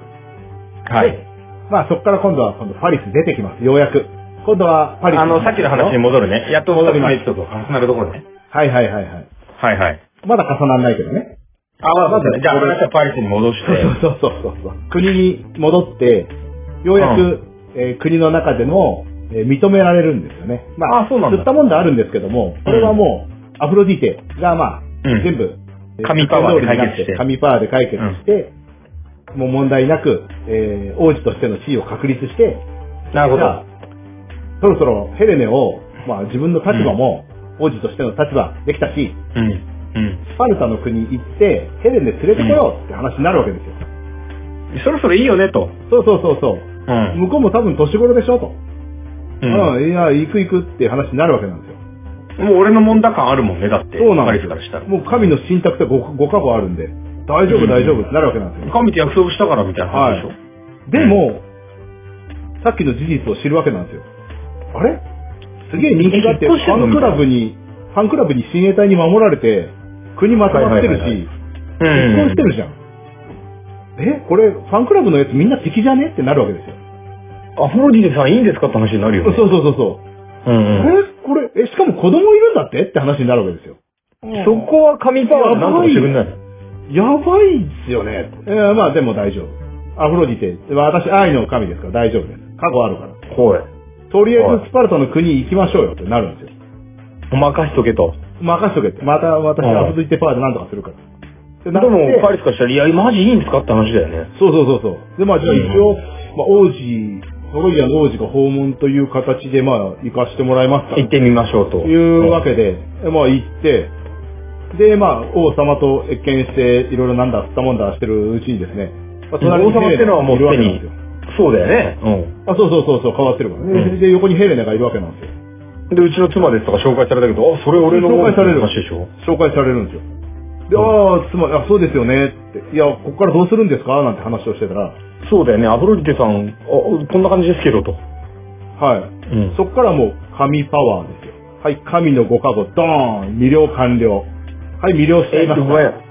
はい。でまあ、そこから今度は、今度パリス出てきます、ようやく。今度はパリス。あの、さっきの話に戻るね。やっと戻りますエピソード重なるところね。はいはいはいはい。はいはい。まだ重ならないけどね。あ、まずね、じゃあ話はパリスに戻して。そうそうそうそう。国に戻って、ようやく、うえー国の中でも、えー認められるんですよね。まあ、あそうなんだ吸ったもんであるんですけども、これはもう、アフロディテが、まあ、うん全部、えー神パワーで解決して神パワーで解決して、もう問題なく、えー王子としての地位を確立して、なるほど。そろそろヘレネを、まあ自分の立場も、王子としての立場できたし、うん。うん。スパルタの国行って、ヘレネ連れてこようって話になるわけですよ。そろそろいいよね、と。そうそうそうそう。うん。向こうも多分年頃でしょと。うんうん、いや、行く行くっていう話になるわけなんですよ。もう俺の問題感あるもんね、だって。そうなんですからしたら。。もう神の信託って 5, 5カ国あるんで、大丈夫うん大丈夫ってなるわけなんですよ。神と約束したからみたいな話でしょ。でも、さっきの事実を知るわけなんですよ。あれ？すげえ人気があって、ファンクラブに、ファンクラブに親衛隊に守られて、国まとまってるし、うん。結婚してるじゃん。えこれ、ファンクラブのやつみんな敵じゃね？ってなるわけですよ。アフロディテさんいいんですか？って話になるよね。そうそうそうそう。うんうん。えこれ、え、しかも子供いるんだって？って話になるわけですよ。そこは神パワーでなんとかしてくんない？のやばいっすよね。えーまあでも大丈夫。アフロディテ、私愛の神ですから大丈夫です。過去あるから。ほい。とりあえずスパルタの国行きましょうよってなるんですよ。任しとけと。任しとけって。また私うんアフロディテパワーで何とかするから。ってでも、パリスからしたら、いや、マジいいんですかって話だよね。そうそうそうそう。で、まあじゃあ一応、まあ王子、トロイアの王子が訪問という形でまあ行かしてもらいますから。行ってみましょうと。いうわけで、まあ行って、で、まあ王様と謁見して、いろいろなんだ、吸ったもんだしてるうちにですね、まあ王様ってのはもうすでに。そうだよね。あ、そうそうそうそう、変わってるからね。うんで、横にヘレネがいるわけなんですよ。うん。で、うちの妻ですとか紹介されたけど、あ、それ俺の紹介される話でしょ？紹介されるんですよ。で、ああ、つまり、あ、そうですよねって。いや、ここからどうするんですか？なんて話をしてたら、そうだよね。アフロディテさん、あ、こんな感じですけど、と。はい。うん。そこからもう、神パワーですよ。はい、神のご加護、ドーン魅了完了。はい、魅了しちゃえっと、いました。ごめん。うん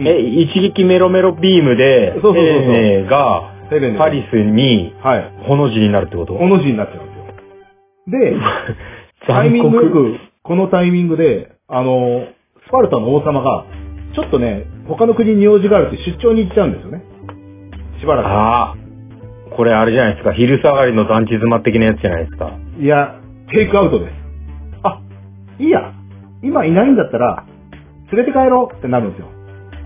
え、一撃メロメロビームで、そうそうそうそうヘレネが、ヘレネ。パリスに、はい。ほの字になるってこと？この字になっちゃうんですよ。で、タイミングこのタイミングで、あの、スパルタの王様が、ちょっとね、他の国に用事があるって出張に行っちゃうんですよね。しばらああ。これあれじゃないですか。昼下がりの団地妻的なやつじゃないですか。く。いや、テイクアウトです。あ、いいや。今いないんだったら、連れて帰ろうってなるんですよ。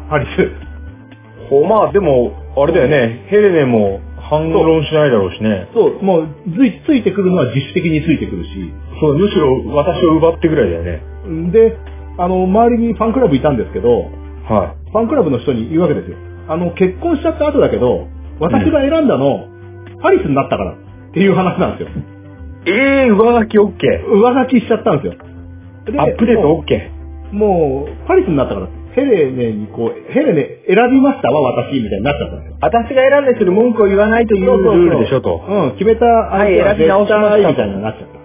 パリス。ほまあでも、あれだよね。ヘレネも反論しないだろうしね。そう、もう、ついついてくるのは自主的についてくるし。そう、むしろ私を奪ってぐらいだよね。で、あの、周りにファンクラブいたんですけど、はファンクラブの人に言うわけですよ。あの、結婚しちゃった後だけど、私が選んだの、パリスになったからっていう話なんですよ。い。ええー、上書き OK。上書きしちゃったんですよ。でアップデート OK。もう、もうパリスになったから、ヘレネにこう、ヘレネ選びましたわ、私、みたいになっちゃったんですよ。私が選んでする文句を言わないというルールでしょと。うん、決めたはい相手は選び直しました絶対みたいになっちゃった。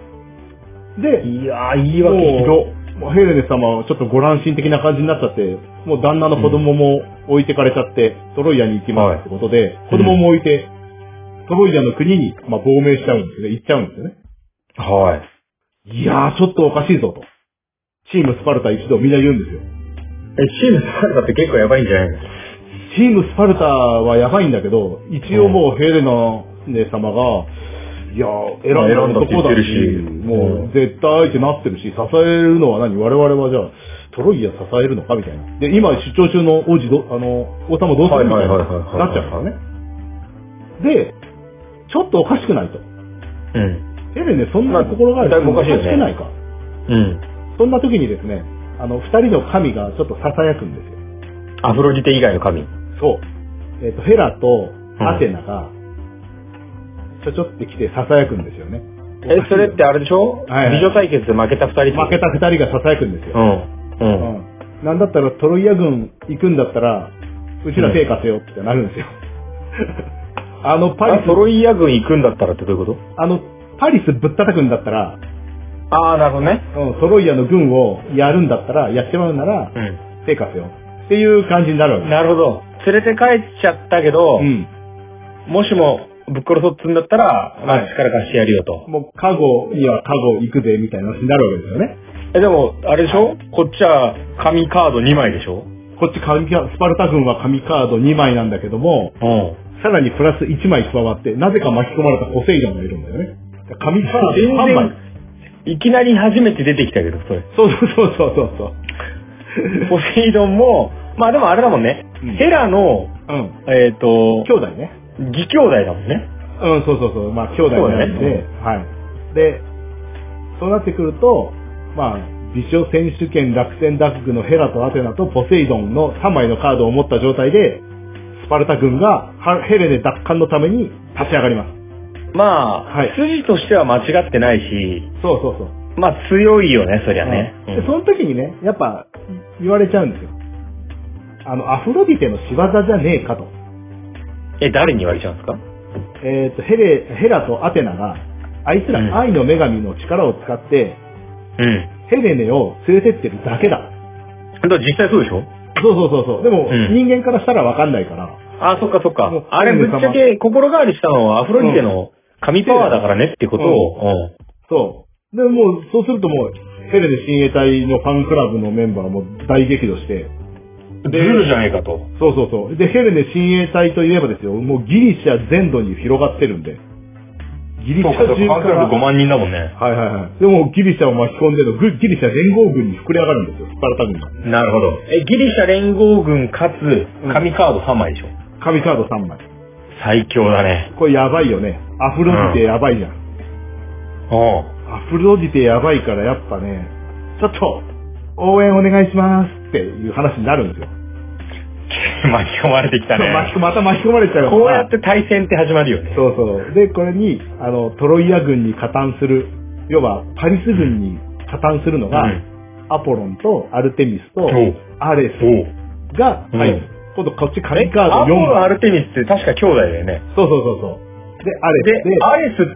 で、いやー、言い訳ひど。ヘレネ様はちょっとご乱心的な感じになっちゃって、もう旦那の子供も置いてかれちゃって、トロイアに行きますってことで、子供も置いて、トロイアの国に、まあ、亡命しちゃうんですね。行っちゃうんですよね。はい。いやー、ちょっとおかしいぞと。チームスパルタ一同みんな言うんですよ。え、チームスパルタって結構やばいんじゃないの？チームスパルタはやばいんだけど、一応もうヘレナ姉様が、いやー、選んだ選んだしもう絶対ってなってるし、支えるのは何？我々はじゃあ、トロイア支えるのかみたいな。で、今出張中の王子ど、あの、王様どうするみたいな、なっちゃうからね。で、ちょっとおかしくないと。うん。ヘレネそんなに心があるまあおかしくないか。うん。そんな時にですね、あの、二人の神がちょっと囁くんですよ。アフロディテ以外の神。そう。えっ、と、ヘラとアテナが、ちょちょって来て囁くんですよね。え、それってあれでしょ？はいはい美女対決で負けた二人って負けた二人が囁くんですよ。うん。うん。うん。なんだったらトロイア軍行くんだったら、うちら手貸せよってなるんですよ。あの、パリあ、トロイア軍行くんだったらってどういうこと？ス、あの、パリスぶったたくんだったら、ああ、なるほどね。うん、トロイアの軍をやるんだったら、やっちまうなら、うん。手貸せよ。っていう感じになるわけなるほど。連れて帰っちゃったけど、うん。もしもぶっ殺そうっつうんだったら、まはいあ力貸してやるよと。もう、カゴにはカゴ行くぜ、みたいな話になるわけですよね。え、でも、あれでしょ？こっちは紙カード2枚でしょ？こっち紙カスパルタ軍は紙カード2枚なんだけども、うん。さらにプラス1枚加わって、なぜか巻き込まれたポセイドンがいるんだよね。紙カード全3枚。然、いきなり初めて出てきたけど、それ。そうそうそうそうそうそう。ポセイドンも、まあでもあれだもんね。うんヘラの、うん。えっ、と、兄弟ね。義兄弟だもんね。うん、そうそうそう。まあ、兄弟なんで、はい。で、そうなってくると、まあ、美少選手権落選ダッグのヘラとアテナとポセイドンの3枚のカードを持った状態で、スパルタ軍がはヘレネ奪還のために立ち上がります。まあ、はい筋としては間違ってないし、そうそうそう。まあ強いよね、そりゃね。でその時にね、やっぱ言われちゃうんですよ。あの、アフロディテの仕業じゃねえかと。え、誰に言われちゃうんですか？えっ、と、ヘレ、ヘラとアテナが、あいつうんら愛の女神の力を使って、うん。ヘレネを連れてってるだけだ。だから実際そうでしょ？そうそうそうそう。でも、うん人間からしたらわかんないから。あ、そっかそっか。あれぶっちゃけ心変わりしたのはアフロディテの神パワーだからねってことを、そう。で、もう、そうするともう、ヘレネ親衛隊のファンクラブのメンバーも大激怒して、うん。ズルじゃねえかと。そうそうそう。で、ヘレネ親衛隊といえばですよ、もうギリシャ全土に広がってるんで。ギリシャそうか、そうか。ファンクラブ5中から。万人だもんね。はいはいはい。でもギリシャを巻き込んでのグギリシャ連合軍に膨れ上がるんですよ、スパルタ軍が。なるほど。え、ギリシャ連合軍かつ神カード3枚でしょ。神カード3枚。最強だね。これやばいよね。アフロディテやばいじゃん。おうアフロディテやばいからやっぱね、ちょっと、応援お願いしますっていう話になるんですよ。巻き込まれてきたね。巻き込また巻き込まれちゃうこうやって対戦って始まるよね。そうそう。で、これに、あの、トロイア軍に加担する、要は、パリス軍に加担するのが、うんアポロンとアルテミスとアレスが、うんはい。今度こっちカえリカードアポ4枚。ロアルテミスって確か兄弟だよね。そうそうそうそう。で、アレでスで、、アレスって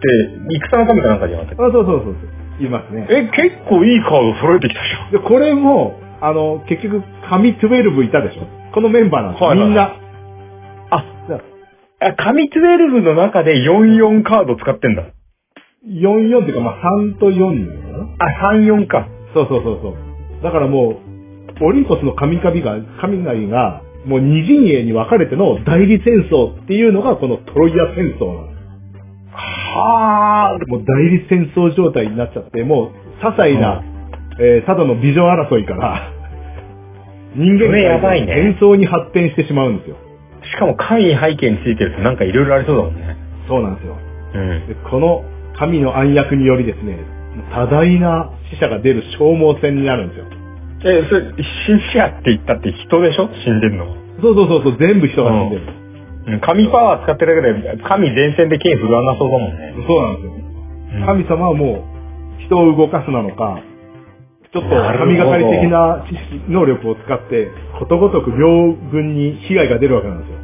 戦の神かなんかじゃなかったっあそうそうそうそう。言いますね。けえ、結構いいカード揃えてきたじゃん。で、これも、あの、結局、神12いたでしょ？このメンバーなんですよ、はいはいみんな。あ、あ、神12の中で44カード使ってんだ。44っていうか、まあ3と4なのかなあ、34か。そうそうそうそう。だからもう、オリンポスの神々が、神々が、もう二陣営に分かれての代理戦争っていうのがこのトロイア戦争なんです。はあ。もう代理戦争状態になっちゃって、もう、些細な、えーただのビジョン争いから、人間それやばいね戦争に発展してしまうんですよ。しかも神に背景についてるとなんかいろいろありそうだもんね。そうなんですよ。うん。でこの神の暗躍によりですね、多大な死者が出る消耗戦になるんですよ。え、それ、死者って言ったって人でしょ？死んでんの。そうそうそうそう、全部人が死んでる。うん。神パワー使ってるだけで、神前線で剣振るわなそうだもんね。そうなんですよ。うん神様はもう人を動かすなのか、ちょっと神がかり的な知識能力を使って、ことごとく両軍に被害が出るわけなんですよ。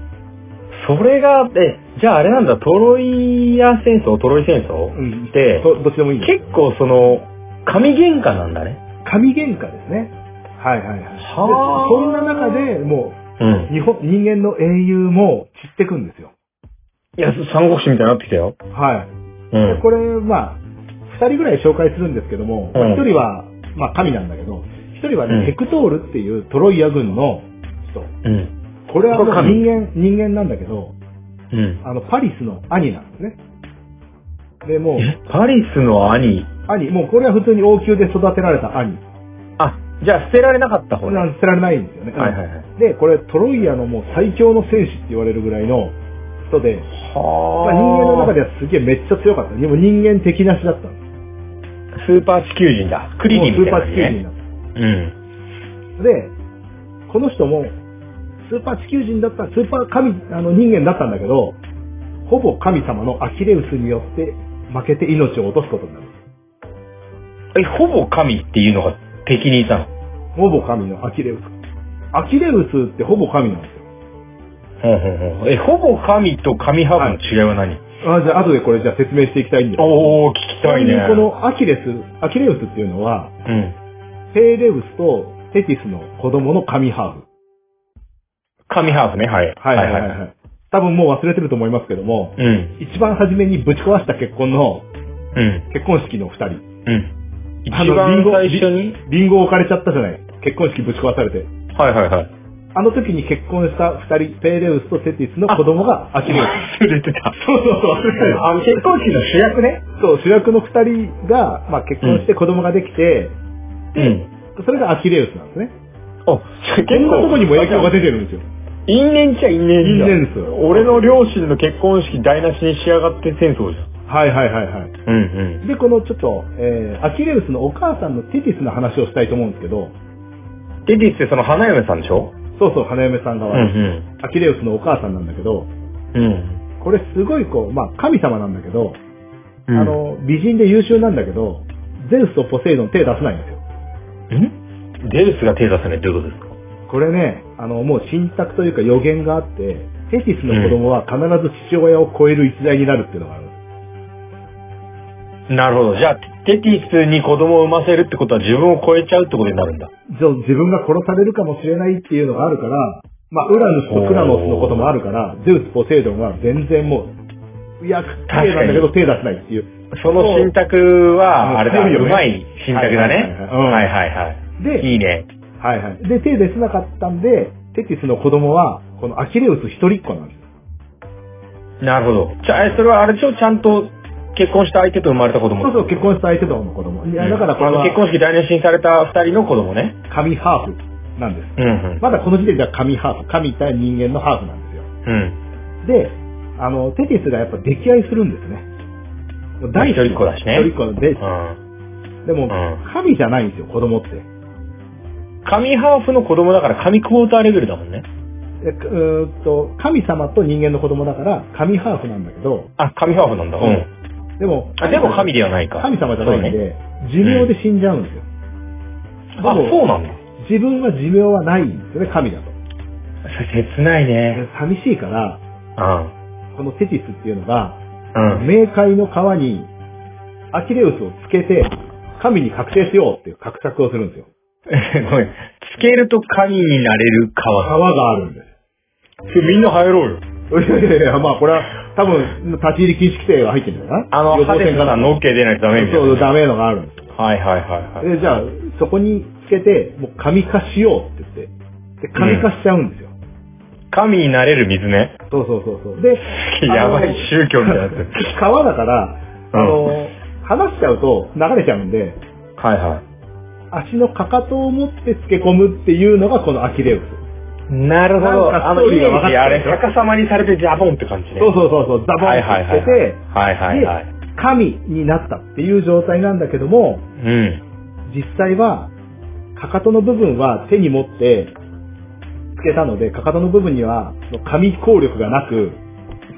それが、え、じゃああれなんだ、トロイア戦争、トロイ戦争うんで、どどっちでもいい。結構その、神喧嘩なんだね。神喧嘩ですね。はいはいはい。ではあそんな中でもうんう、。日本、人間の英雄も散ってくんですよ。いや、三国志みたいになってきたよ。はい。うんで。これ、まあ、二人ぐらい紹介するんですけども、うん一人は、まあ神なんだけど、一人はね、うんヘクトールっていうトロイア軍の人。うん。これは人間、人間なんだけど、うん。あの、パリスの兄なんですね。で、もう、え、パリスの兄？兄、もうこれは普通に王宮で育てられた兄。あ、じゃあ捨てられなかった方ね。これは捨てられないんですよね。はいはいはい。で、これトロイアのもう最強の戦士って言われるぐらいの人で、まはあ、人間の中ではすげえめっちゃ強かった。でも人間的なしだった。スーパー地球人だ。クリリンみたいなもうスーパー地球人ね。だった。うん。で、この人も、スーパー地球人だった、スーパー神、あの人間だったんだけど、ほぼ神様のアキレウスによって負けて命を落とすことになる。え、ほぼ神っていうのが敵にいたの。ほぼ神のアキレウス。アキレウスってほぼ神なんですよ。ほうほうほうえ、ほぼ神と神ハーフの違いは何、あじゃあ、後でこれじゃあ説明していきたいんですけど。おー、聞きたいね。このアキレス、アキレウスっていうのは、うん。ペーレウスとテティスの子供の神ハーフ。神ハーフね、はい。はいはいはい、はい。多分もう忘れてると思いますけども、うん。一番初めにぶち壊した結婚の、うん。結婚式の二人。うん。一あの番リンゴ最初に？リンゴ置かれちゃったじゃない？結婚式ぶち壊されて。はいはいはい。あの時に結婚した二人、ペーレウスとテティスの子供がアキレウス。忘れてた。そうそうそう、忘れてたよあの結婚式の主役ね。そう、主役の二人が、まあ、結婚して子供ができて、うん。それがアキレウスなんですね。あ、こんなとこにも影響が出てるんですよ。因縁っちゃ因縁じゃん。因縁ですよ俺の両親の結婚式台無しにしやがって戦争じゃん。はいはいはいはい。うんで、このちょっと、えー、アキレウスのお母さんのテティスの話をしたいと思うんですけど、うん。デディってその花嫁さんでしょ？そうそう、花嫁さんうん側、アキレウスのお母さんなんだけど、うん。うん。これすごいこう、まあ神様なんだけど、うんあ、の、美人で優秀なんだけど、ゼウスとポセイドン手出せないんですよ。んデウスが手出せないってどういうことですか？これね、あの、もう信託というか予言があって、テティスの子供は必ず父親を超える逸材になるっていうのがある。なるほど。じゃあ、テティスに子供を産ませるってことは自分を超えちゃうってことになるんだ。じゃあ自分が殺されるかもしれないっていうのがあるから、まあ、ウラヌスとクラノスのこともあるから、ゼウス、ポセイドンは全然もう、いや、綺麗なんだけど手出せないっていう。その信託は、あれだ、よねうまい信託だね。はいはいはいはい。で、いいね。はいはい。で、手出せなかったんで、テティスの子供は、このアキレウス一人っ子なんです。なるほど。じゃあ、えそれはあれでしょ？ちゃんと結婚した相手と生まれた子供そうそう、結婚した相手との子供。いや、うんだからこれは結婚式台無しにされた二人の子供ね。神ハーフなんです。うんうん。まだこの時点では神ハーフ、神対人間のハーフなんですよ。うん。で、あの、テティスがやっぱ溺愛するんですね。まあ一人っ子だしね一人っ子で、うん。でも、ん神じゃないんですよ、子供って。神ハーフの子供だから神クォーターレベルだもんね。でうーんと、神様と人間の子供だから、神ハーフなんだけど、あ、神ハーフなんだ。うん。でも、あ、でも神ではないか。神様じゃないんで、寿命で死んじゃうんですよ。あ、そうなんだ。自分は寿命はないんですよね、神だと。切ないね。で寂しいから、うん。このテティスっていうのが、うん。冥界の川に、アキレウスをつけて、神に覚醒しようっていう画策をするんですよ。ごめん。つけると神になれる川。川があるんです。みんな入ろうよ。いやいやいや、まあこれは多分立ち入り禁止規定が入ってるんじゃないあの、予防ハデス線かなさんの OK 出ないとダメみたいな。そう、ダメのがあるんですよ。はいはいはいはい。で、じゃあ、そこにつけて、もう神化しようって言って、で、神化しちゃうんですよ。神になれる水ね。そうそうそうそう。で、やばい宗教みたいなやつ。川だから、あの、離しちゃうと流れちゃうんで、はいは足のかかとを持ってつけ込むっていうのがこのアキレウス。い。なるほど。あの、イメストーリーが分かっージ、あれ、逆さまにされてジャボンって感じね。そうそうそうそう、ザボンはいってはいはいつけて、はいはいはい。で、神になったっていう状態なんだけども、うん。実際は、かかとの部分は手に持ってつけたので、かかとの部分には神効力がなく、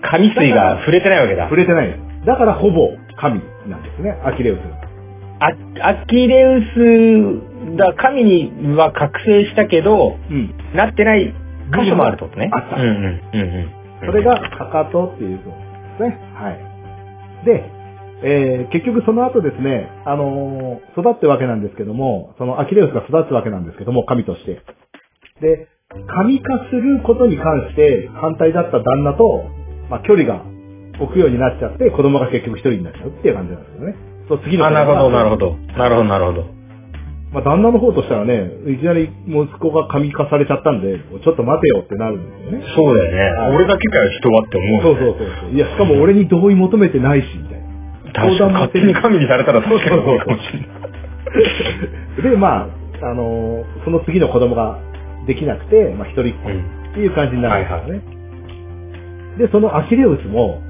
神水が触れてないわけだ触。れてない。だからほぼ神なんですね、アキレウス。あアキレウスだ、神には覚醒したけど、うん。なってない箇所もあるってことね。あったうんうんうんうん。それがかかとっていうことですね。はい。で、えー結局その後ですね、あのー育ってわけなんですけども、そのアキレウスが育つわけなんですけども、神として。で、神化することに関して反対だった旦那と、まあ、距離が置くようになっちゃって、子供が結局一人になっちゃうっていう感じなんですよね。そう、次のあ、なるほど、なるほど。ど。なるほど、なるほど。まあ、旦那の方としたらね、いきなり息子が神化されちゃったんで、ちょっと待てよってなるんですよね。そうだよね。俺だけかよ、人はって思う。そうそうそうそう。いや、しかも俺に同意求めてないし、みたいな。確かに勝手に神にされたら確かにそうかもしれない。で、まあ、あのーその次の子供ができなくて、まあ、一人っ子うん。っていう感じになるんですよね。で、そのアキレウスも、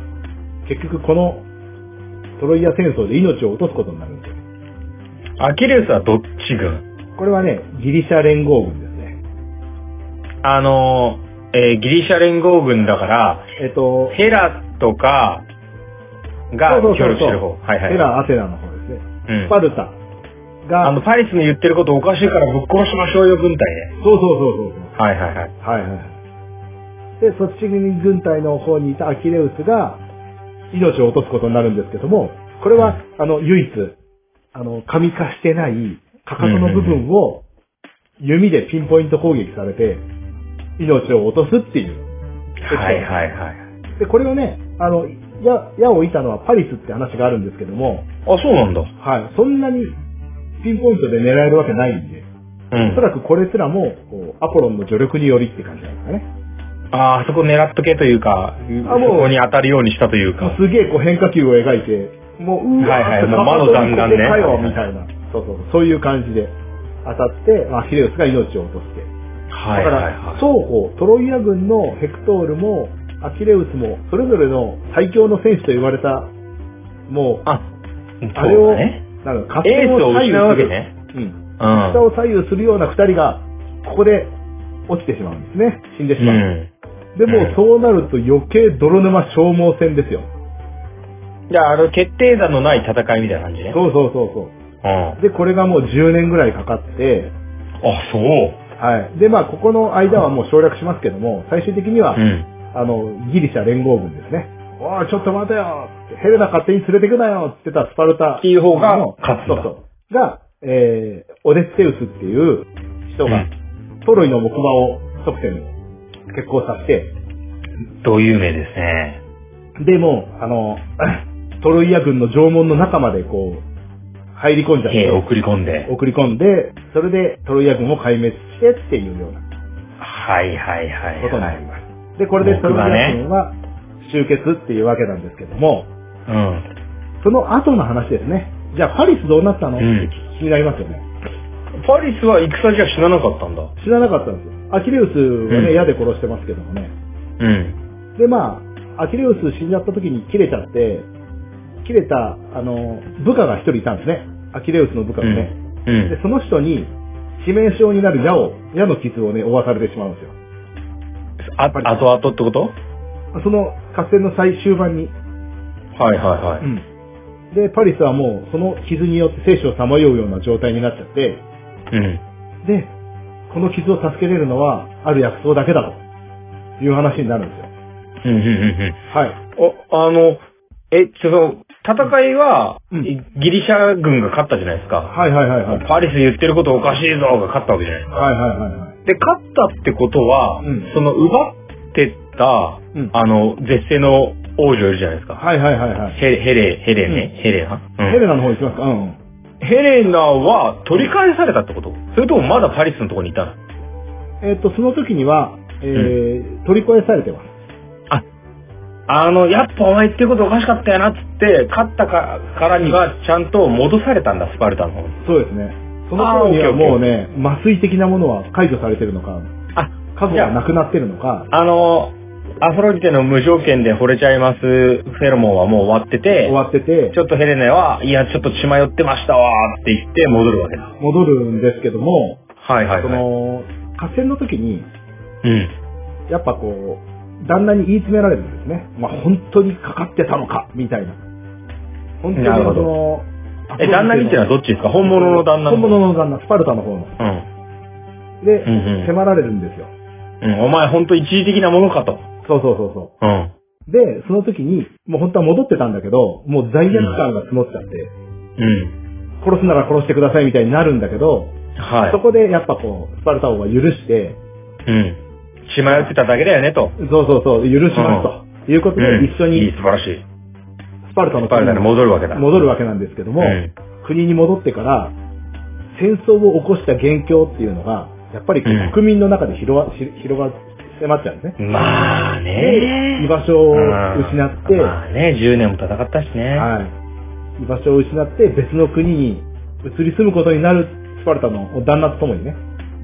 結局このトロイア戦争で命を落とすことになる。アキレウスはどっち軍これはね、ギリシャ連合軍ですね。あのー、えーギリシャ連合軍だから、えっと、ヘラとかが協力してる方。はいはい。ヘラ、アテナの方ですね。うんスパルタが、あの、パリスの言ってることおかしいからぶっ殺しましょうよ軍隊ね。そうそうそうそう。はいはいはい。はいはい。で、そっち軍隊の方にいたアキレウスが命を落とすことになるんですけども、これは、あの、唯一、あの、神化してないかかとの部分を弓でピンポイント攻撃されて命を落とすっていう。はいはいはい。で、これをね、あの、矢、矢を射たのはパリスって話があるんですけども、あ、そうなんだ。はい、そんなにピンポイントで狙えるわけないんで、うんおそ。らくこれすらも、こう、アポロンの助力によりって感じなんですかね。ああ、そこ狙っとけというか、あもうそこに当たるようにしたというか。すげえこう変化球を描いて、もう、うわはいはいーもう魔の弾丸ねかよ、みたいな。そうそう、そういう感じで当たって、まあ、ヒレウスが命を落として。はいだから。双方、トロイア軍のヘクトールも、アキレウスも、それぞれの最強の戦士と言われた、もう、あ、あれを。なんか、エースを失うわけね。ね。うん。うん。下を左右するような二人が、ここで落ちてしまうんですね。死んでしまう。うん。でも、うんそうなると余計泥沼消耗戦ですよ。じゃあ、あの、決定打のない戦いみたいな感じね。そうそうそうそう。うん。で、これがもう10年ぐらいかかって、あ、そう。はい。で、まあ、ここの間はもう省略しますけども、最終的には、うん。あの、ギリシャ連合軍ですね。おい、ちょっと待てよヘレナ勝手に連れてくなよって言ってたスパルタ。っていう方が勝つそうそう。が、えー、オデッセウスっていう人が、うんトロイの木馬を側線に結婚させて、どう有名ですね。で、もう、あの、トロイア軍の城門の中までこう、入り込んじゃって、送り込んで。送り込んで、それでトロイア軍を壊滅してっていうようなはいはいはいことには。ないります。で、これでトロイア軍は終結っていうわけなんですけども、うん。その後の話ですね。じゃあパリスどうなったの、うんって気になりますよね。パリスは戦じゃ死ななかったんだ。知らなかったんですよ。アキレウスはね、うん矢で殺してますけどもね。うん。で、まあ、アキレウス死んじゃった時に切れちゃって、切れた、あの、部下が一人いたんですね。アキレウスの部下うん。がね。うんで、。その人に、致命傷になる矢を、矢の傷をね、負わされてしまうんですよ。あ、後々ってこと？その合戦の最終盤に。はいはいはい。うん。で、パリスはもう、その傷によって生死をさまようような状態になっちゃって、うん。で、この傷を助けれるのは、ある薬草だけだという話になるんですよ。うんうんうんうん。はい。お、あの、え、ちょっと、戦いは、うんギリシャ軍が勝ったじゃないですか。はいはいはいはい。はいパリス言ってることおかしいぞが勝ったわけじゃないですか。はいはいはい。で、勝ったってことは、うんその奪ってった、うんあの、絶世の王女いるじゃないですか。はいはいはいはい。ヘレ、ヘレ、ヘレね。ヘレナ、うんヘレナの方行きますかうん。ヘレナは取り返されたってことそれともまだパリスのところにいたの？えっ、と、その時には、えー取り越えされてます。あの、やっぱお前言ってることおかしかったよなっつって、勝ったかからにはちゃんと戻されたんだ、スパルタの方に。そうですね。その頃にはもうね、麻酔的なものは解除されてるのか、あ、過去がなくなってるのか、あの、アフロディテの無条件で惚れちゃいますフェロモンはもう終わってて終、わっててち、ょっとヘレネは、いや、ちょっと血迷ってましたわーって言って戻るわけだ。戻るんですけども、そはいはいはい。の、合戦の時に、うん。やっぱこう、旦那に言い詰められるんですね。まあ、本当にかかってたのか、みたいな。本当にその、え、旦那にっていうのはどっちですか？本物の旦那本物の旦那、スパルタの方の。うん。で、うんうん迫られるんですよ。うん、お前ほんと一時的なものかと。そうそうそうそうん。う。で、その時に、もう本当は戻ってたんだけど、もう罪悪感が募っちゃって、うん。殺すなら殺してくださいみたいになるんだけど、はい。そこでやっぱこう、スパルタ王は許して、うん。血迷ってただけだよねと。そうそうそう、許しますと。いうことで、うん。一緒いい、に素晴らしい。スパルタのスパルタに戻るわけだ。戻るわけなんですけども、うん国に戻ってから、戦争を起こした元凶っていうのが、やっぱり国民の中で広が、し広が、迫っちゃうんですね。まあでね居場所を失って、うんまあね、10年も戦ったしね。はい。居場所を失って別の国に移り住むことになるスパルタの旦那とともにね、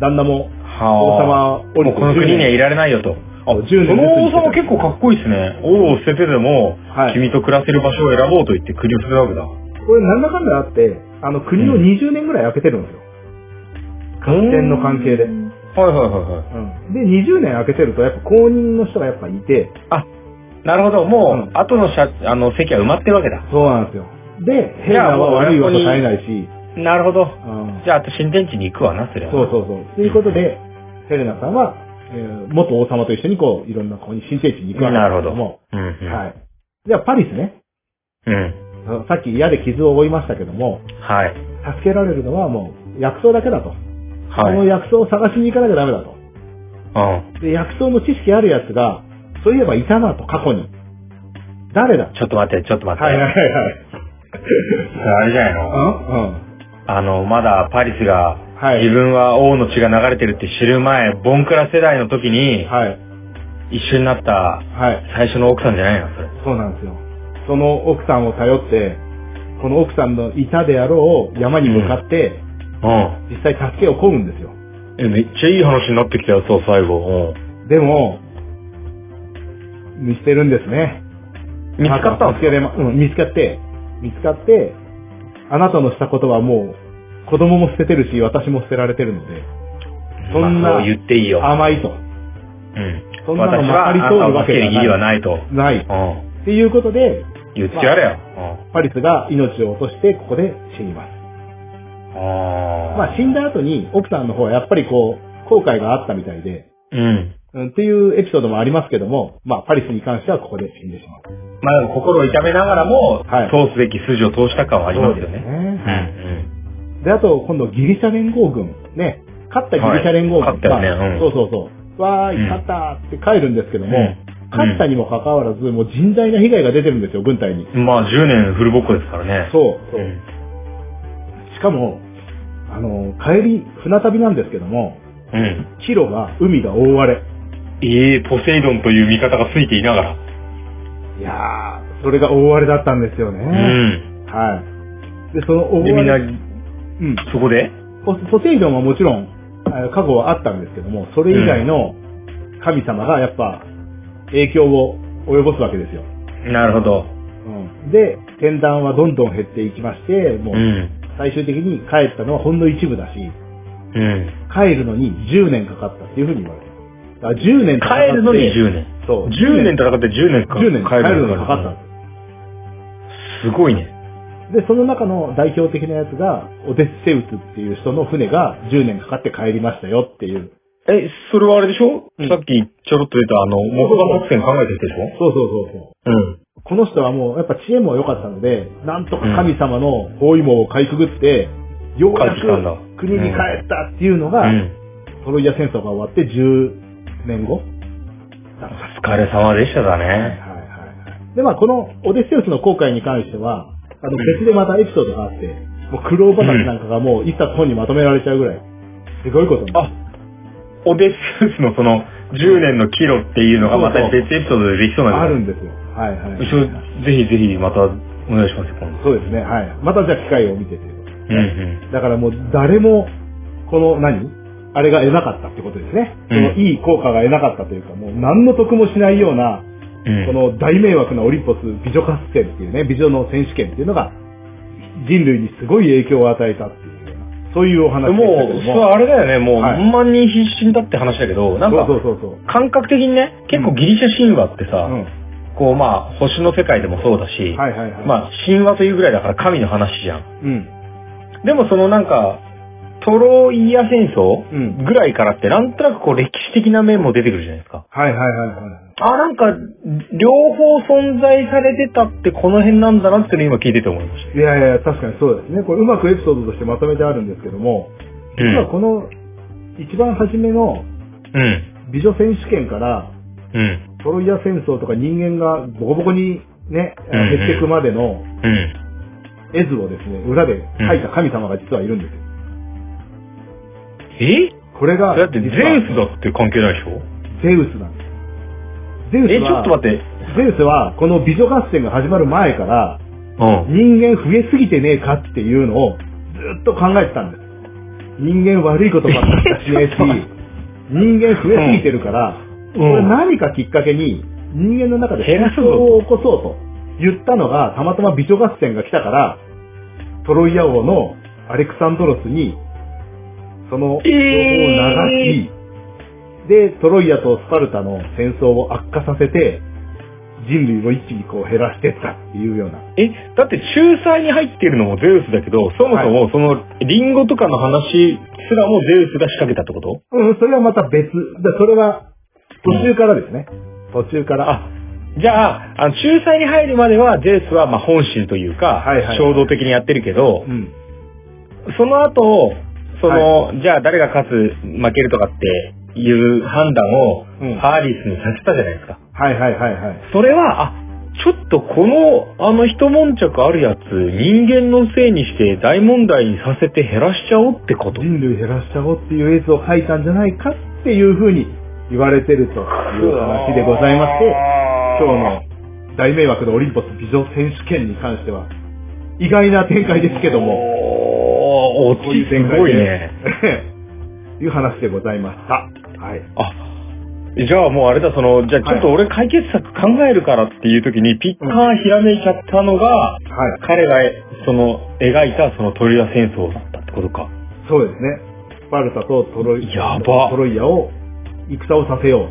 旦那も王はあ。様降りてこの国にはいられないよと。あ、10そ年の王様結構かっこいいですね。王を捨ててでも、はい君と暮らせる場所を選ぼうと言って国を捨てたわけだ。これなんだかんだあって、あの国を20年ぐらい空けてるんですよ。合戦の関係で。うん。はいはいはいはい。で、20年空けてると、やっぱ公認の人がやっぱいて、あ、なるほど。もう、うん後の社あの席は埋まってるわけだ。そうなんですよ。で、ヘレナは悪い噂絶えないし、なるほど。うんじゃあ、あと新天地に行くわな、それは。そうそうそう。ということで、ヘレナさんは、えー元王様と一緒にこう、いろんなここに新天地に行くわけなるほど。ですけども、うんうん。はい。じゃあパリスね、うん。さっき矢で傷を負いましたけども、はい。助けられるのはもう薬草だけだと。そのはい。薬草を探しに行かなきゃダメだと。うん。で、薬草の知識あるやつが、そういえばいたなと、過去に。誰だ？ちょっと待って、ちょっと待って。はいはいはいはい。あれじゃないの？うんうん。あの、まだパリスが、はい自分は王の血が流れてるって知る前、ボンクラ世代の時に、はい。一緒になったはい。最初の奥さんじゃないの？それ。そうなんですよ。その奥さんを頼って、この奥さんのいたであろう山に向かって、うん。実際助けを請うんですよ。え、めっちゃいい話になってきたよ、そう、最後。うん。でも、見捨てるんですね。見つかったん助けれま、うん、見つかって、見つかって、あなたのしたことはもう、子供も捨ててるし、私も捨てられてるので、そんな言っていいよ。甘いと。うん。そんなのまかり通るわけがなはないと。ない。うん。っていうことで、言ってやれよ。パリスが命を落として、ここで死にます。うん。ああ。まあ死んだ後に、奥さんの方はやっぱりこう、後悔があったみたいで、うん。うん、っていうエピソードもありますけども、まあパリスに関してはここで死んでしまう。まあ心を痛めながらも、はい通すべき筋を通した感はありますよね。そうですうんねで、あと、今度ギリシャ連合軍。ね。勝ったギリシャ連合軍。はいねまあうんそうそうそう。わーい、うん勝ったって帰るんですけども、うん勝ったにもかかわらず、もう甚大な被害が出てるんですよ、軍隊に。うん。まあ10年フルボッコですからね。そう、そう。うんしかも、あの、帰り、船旅なんですけども、うん。キロが、海が大荒れ。ええポセイドンという味方がついていながら。いやー、それが大荒れだったんですよね。うん。はい。で、その大で、みんな、荒れ、うん。そこで？ポポセイドンはもちろん、あ過去はあったんですけども、それ以外の神様がやっぱ影響を及ぼすわけですよ。なるほど。うん、で、天壇はどんどん減っていきまして、もう。うん最終的に帰ったのはほんの一部だし、うん。帰るのに10年かかったっていうふうに言われてる。だから10年かかって帰るのに10年。そう。10年戦って10年か。10年帰るのにかかったすごいね。で、その中の代表的なやつが、オデッセウスっていう人の船が10年かかって帰りましたよっていう。え、それはあれでしょ、うんさっきちょろっと出たあの、木馬作戦考えてるでしょ？そうそうそうそう。うん。この人はもうやっぱ知恵も良かったので、なんとか神様の包囲網をかいくぐって、ようやく国に帰ったっていうのが、うん。トロイア戦争が終わって10年後お疲れ様でしただはいはいね。はい。で、まあ、このオデッセウスの航海に関しては、あの、別でまたエピソードがあって、もう苦労話なんかがもう一冊本にまとめられちゃうぐらい、すごいことになるあ、オデッセウスのその10年のキロっていうのがまた別エピソードでできそうなんであるんですよ。はいはい。一緒ぜひぜひまたお願いしますよ、今度。そうですね、はい。またじゃあ機会を見てというんうん。だからもう誰も、この何？あれが得なかったってことですね。うんそのいい効果が得なかったというか、もう何の得もしないような、うんこの大迷惑なオリンポス美女合戦っていうね、美女の選手権っていうのが、人類にすごい影響を与えたっていうような、そういうお話もう、でしたけどそれあれだよね、もうは万人必死だって話だけど、なんか。感覚的にね、結構ギリシャ神話ってさ、うん。こうまあ星の世界でもそうだし、はいはいはい。まあ神話というぐらいだから神の話じゃん。うん。でもそのなんか、トロイア戦争うんぐらいからってなんとなくこう歴史的な面も出てくるじゃないですか。はいはいはいはい。あ、なんか、両方存在されてたってこの辺なんだなっていうのを今聞いてて思いました。いやいや、確かにそうですね。これうまくエピソードとしてまとめてあるんですけども、実はこの一番初めのうん。美女選手権から、うん。トロイア戦争とか人間がボコボコにね、減っていくまでのうん。絵図をですね、裏で描いた神様が実はいるんですよ。え？これが、だってゼウスだって関係ないでしょ？ゼウスなんです。ゼウスえ、は、ちょっと待って。ゼウスは、この美女合戦が始まる前から、うん。人間増えすぎてねえかっていうのをずっと考えてたんです。人間悪いことばっかりしねえし、人間増えすぎてるから、うんこれ何かきっかけに人間の中で戦争を起こそうと言ったのが、たまたま美女合戦が来たから、トロイア王のアレクサンドロスに、その情報を流し、で、トロイアとスパルタの戦争を悪化させて、人類を一気にこう減らしていったっていうような。え、だって仲裁に入ってるのもゼウスだけど、そもそもそのリンゴとかの話すらもゼウスが仕掛けたってこと？うん、それはまた別。だそれは途中からですね。途中から。あ、じゃあ、あの仲裁に入るまではゼウスはまあ本心というか、はいはい衝動的にやってるけどう、ん。その後、その、じゃあ誰が勝つ、負けるとかっていう判断をうん。ハーリスにさせたじゃないですか。はいはいはいはい。それは、あ、ちょっとこの、あの一悶着あるやつ、人間のせいにして大問題にさせて減らしちゃおうってこと。人類減らしちゃおうっていう絵図を描いたんじゃないかっていうふうに言われてるという話でございまして、今日の大迷惑のオリンポス美女選手権に関しては、意外な展開ですけども、おー、オこういう展開でごいね。いう話でございました。はい。あ、じゃあもうあれだ、その、じゃあちょっと俺解決策考えるからっていう時にピッカーひらめいちゃったのが、はい。彼がその描いたそのトリア戦争だったってことか。そうですね。スパルタとトロイやばトロイアを戦をさせよ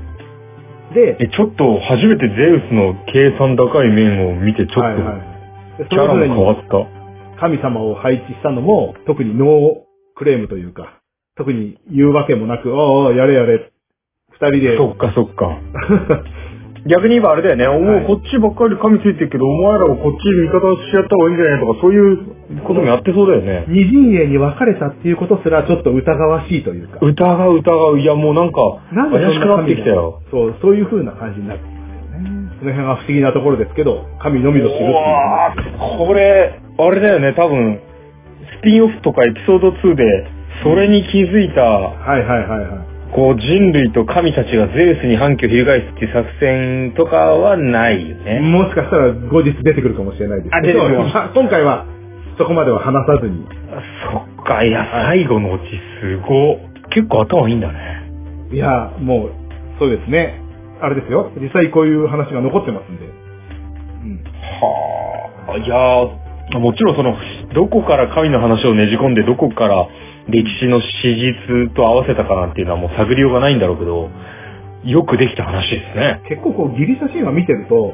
う。で、え、ちょっと初めてゼウスの計算高い面を見てちょっと、キャラも変わった。神様を配置したのも、特にノークレームというか、特に言うわけもなく、ああ、やれやれ、二人で、そっかそっか。逆に言えばあれだよね、おはいもうこっちばっかり神ついてるけど、お前らはこっち味方しやった方がいいんじゃないとか、そういうこともやってそうだよね。二陣営に分かれたっていうことすらちょっと疑わしいというか、疑う疑う。いやもうなんか、なんでそん怪しくなってきたよ。そう、そういう風な感じになっての辺は不思議なところですけど、神のみぞ知るっていう話です。ーこれ、あれだよね、多分、スピンオフとかエピソード2で、それに気づいた、はいはいはいはい。こう人類と神たちがゼウスに反旗を翻すっていう作戦とかはないよね。もしかしたら後日出てくるかもしれないですあ出てくるまあ今回はそこまでは話さずに。そっか、いや、最後のオチすご。結構頭いいんだね。いや、もう、そうですね。あれですよ。実際こういう話が残ってますんで。うん。はあ、いやーもちろんその、どこから神の話をねじ込んで、どこから歴史の史実と合わせたかなんていうのはもう探りようがないんだろうけど、よくできた話ですね。結構こうギリシャ神話見てると、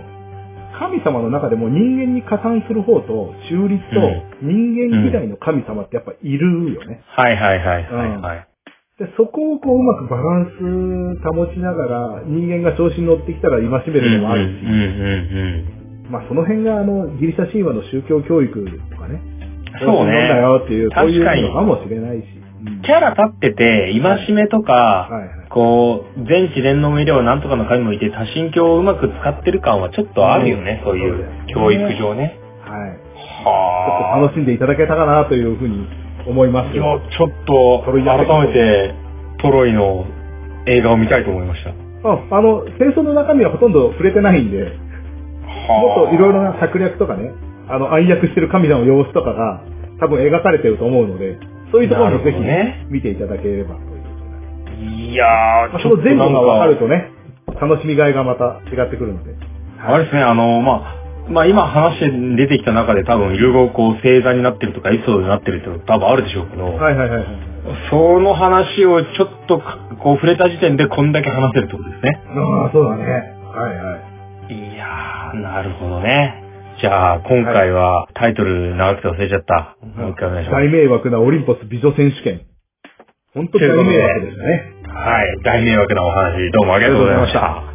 神様の中でも人間に加担する方と中立と人間嫌いの神様ってやっぱいるよね。はいはいはいはいはい。でそこをこううまくバランス保ちながら人間が調子に乗ってきたら戒めるのもあるし、うんうんうんまあその辺があのギリシャ神話の宗教教育とかね、そうねだよっていう、そういうのかもしれないし。キャラ立ってて、戒めとか、はいはい。こう、全知全能無医療なんとかの神もいて、多神教をうまく使ってる感はちょっとあるよね、そういう教育上ね。はい。ちょっはと楽しんでいただけたかなというふうに思いますいや、よ。ちょっと、改めて、トロイの映画を見たいと思いました。ああの、戦争の中身はほとんど触れてないんで、もっといろいろな策略とかね、あの、暗躍してる神様の様子とかが多分描かれてると思うので、そういうところもぜひね見ていただければといやー、まあ、そちょっとなんの前後が分かるか、とね、楽しみがいがまた違ってくるので。あれですね、あの、まあ、まあ今話して出てきた中で多分いろいろこう星座になってるとかエピソードになってるっていうの多分あるでしょうけど、はいはいはいはい。その話をちょっとかこう触れた時点でこんだけ話せるってことですね。ああ、そうだね。はいはい。いやー、なるほどね。じゃあ、今回はタイトル長くて忘れちゃった。もう一回お願いします。大迷惑なオリンポス美女選手権。本当大迷惑でしたね。はい。大迷惑なお話、どうもありがとうございました。